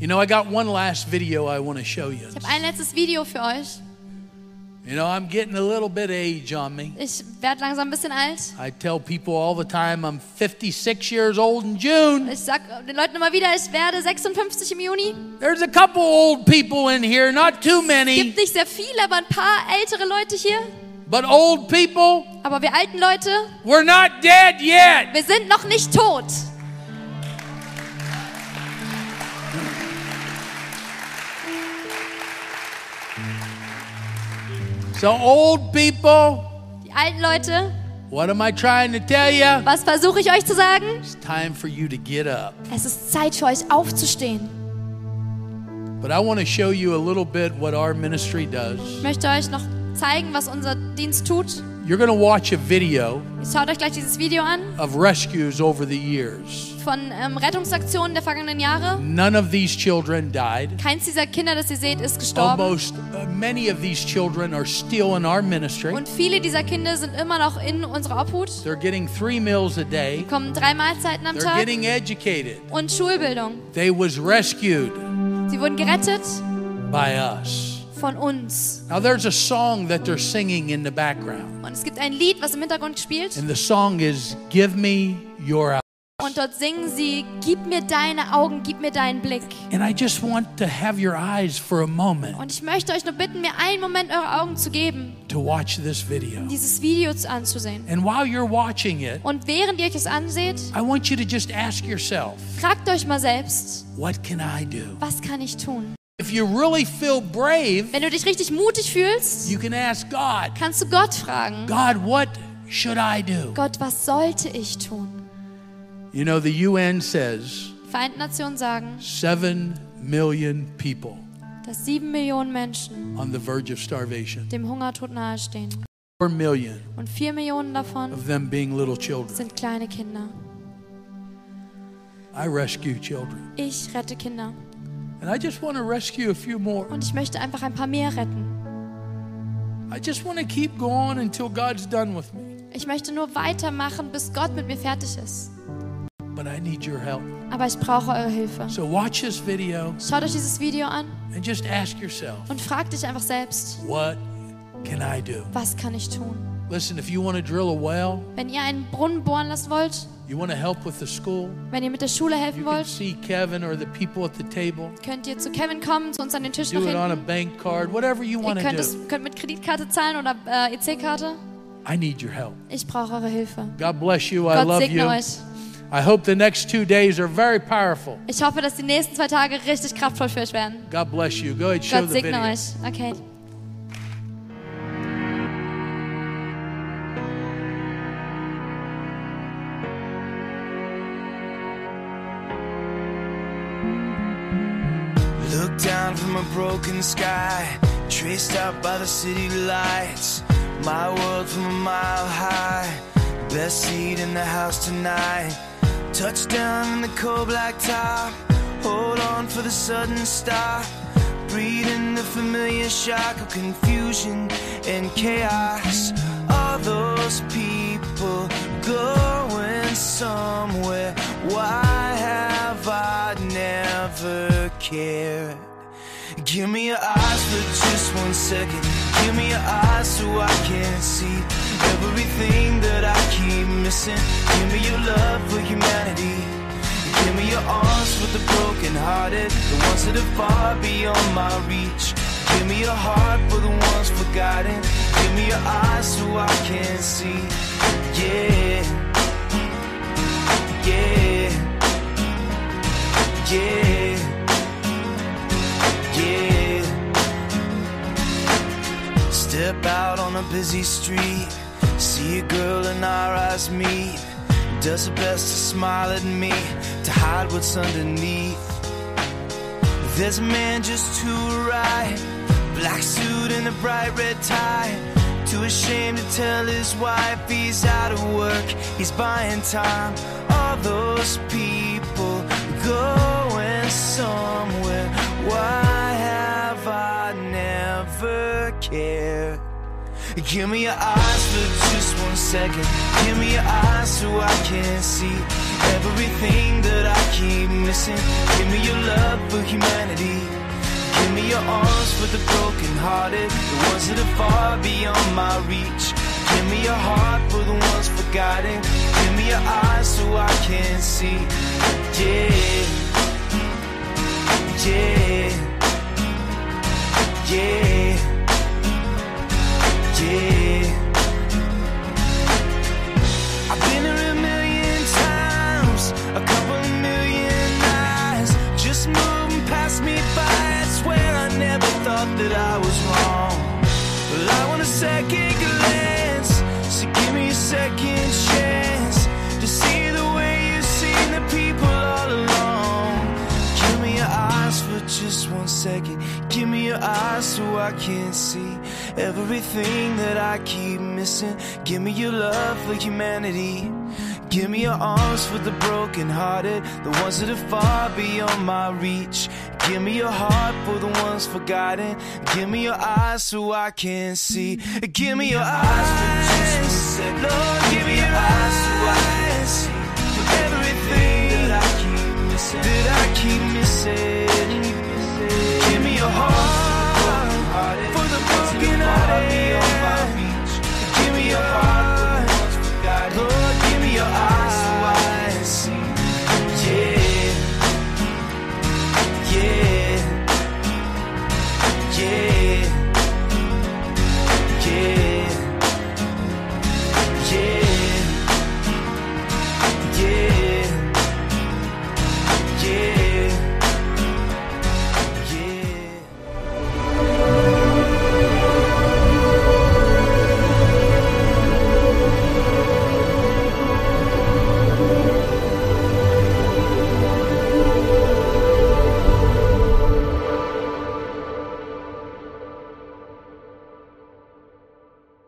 You know, I got one last video I want to show you. Ich habe ein letztes Video für euch. You know, I'm getting a little bit age on me. Ich werde langsam ein bisschen alt. I tell people all the time I'm 56 years old in June. Ich sag den Leuten immer wieder, ich werde 56 im Juni. There's a couple old people in here, not too Es many, gibt nicht sehr viele, aber ein paar ältere Leute hier. but old people, Aber wir alten Leute, we're not dead yet. wir sind noch nicht tot. So, old people, Die alten Leute, what am I trying to tell you? was versuche ich euch zu sagen? It's time for you to get up. Es ist Zeit für euch aufzustehen. But I want to show you a little bit what our ministry does. Ich möchte euch noch zeigen, was unser Dienst tut. You're going to watch a video Schaut euch gleich dieses Video an of rescues over the years. von ähm, Rettungsaktionen der vergangenen Jahre. None of these children died. Keins dieser Kinder, das ihr seht, ist gestorben. Almost uh, many of these children are still in our ministry. Und viele dieser Kinder sind immer noch in unserer Obhut. They're getting three meals a day. Bekommen drei Mahlzeiten am They're Tag getting educated. und Schulbildung. They was rescued Sie wurden gerettet by us. Von uns. Now there's a song that they're singing in the background. Und es gibt ein Lied, was im Hintergrund spielt. And the song is Give Me Your Und dort singen sie, gib mir deine Augen, gib mir deinen Blick. And I just want to have your eyes for a moment Und ich möchte euch nur bitten, mir einen Moment eure Augen zu geben, to watch this video. dieses Video zu- anzusehen. And while you're watching it, Und während ihr euch das anseht, I want you to just ask yourself, fragt euch mal selbst, what can I do? was kann ich tun? If you really feel brave, Wenn du dich richtig mutig fühlst, you can ask God, kannst du Gott fragen, God, what should I do? Gott, was sollte ich tun? You know, the UN says Vereinten Nationen sagen, 7 million people dass sieben Millionen Menschen on the verge of starvation, dem Hungertod nahestehen. 4 million Und vier Millionen davon of them being little children. sind kleine Kinder. I rescue children. Ich rette Kinder. Und ich möchte einfach ein paar mehr retten. I just want to keep going until God's done with me. Ich möchte nur weitermachen, bis Gott mit mir fertig ist. But I need your help. Aber ich brauche eure Hilfe. So watch this video Schaut euch dieses Video an and just ask yourself, und fragt dich einfach selbst, what can I do? was kann ich tun? Listen, if you want to drill a well, Wenn ihr einen Brunnen bohren lassen wollt, you want to help with the school, wenn ihr mit der Schule you helfen can wollt, see Kevin or the people at the table. könnt ihr zu Kevin kommen, zu uns an den Tisch nach Do it on a hinten. bank card, whatever you Ihr want to könnt, es, do. könnt mit Kreditkarte zahlen oder äh, EC-Karte. I need your help. Ich brauche eure Hilfe. God bless you. I Gott love segne you. euch. I hope the next two days are very powerful. Ich hoffe, dass die nächsten zwei Tage richtig kraftvoll für euch werden. God bless you. Go ahead, show Gott the segne video. euch. Okay. Broken sky, traced out by the city lights. My world from a mile high, best seat in the house tonight. Touchdown in the cold black top, hold on for the sudden stop. Breathing the familiar shock of confusion and chaos. All those people going somewhere. Why have I never cared? Give me your eyes for just one second. Give me your eyes so I can see everything that I keep missing. Give me your love for humanity. Give me your arms for the broken hearted, the ones that are far beyond my reach. Give me your heart for the ones forgotten. Give me your eyes so I can see. Yeah. Yeah. Yeah. Step out on a busy street, see a girl and our eyes meet. Does her best to smile at me, to hide what's underneath. There's a man just to her right, black suit and a bright red tie. Too ashamed to tell his wife he's out of work, he's buying time. All those people going somewhere. Why have I never cared? Give me your eyes for just one second. Give me your eyes so I can see everything that I keep missing. Give me your love for humanity. Give me your arms for the broken hearted, the ones that are far beyond my reach. Give me your heart for the ones forgotten. Give me your eyes so I can see. Yeah. Yeah. Yeah. I've been here a million times, a couple million eyes, just moving past me by. I swear I never thought that I was wrong. Well, I want a second glance, so give me a second chance to see the way you've seen the people all along. Give me your eyes for just one second. Your eyes so I can see everything that I keep missing. Give me your love for humanity. Give me your arms for the broken hearted, the ones that are far beyond my reach. Give me your heart for the ones forgotten. Give me your eyes so I can see. Give me your eyes. Lord, give me your eyes so I can see everything that I keep missing. That I keep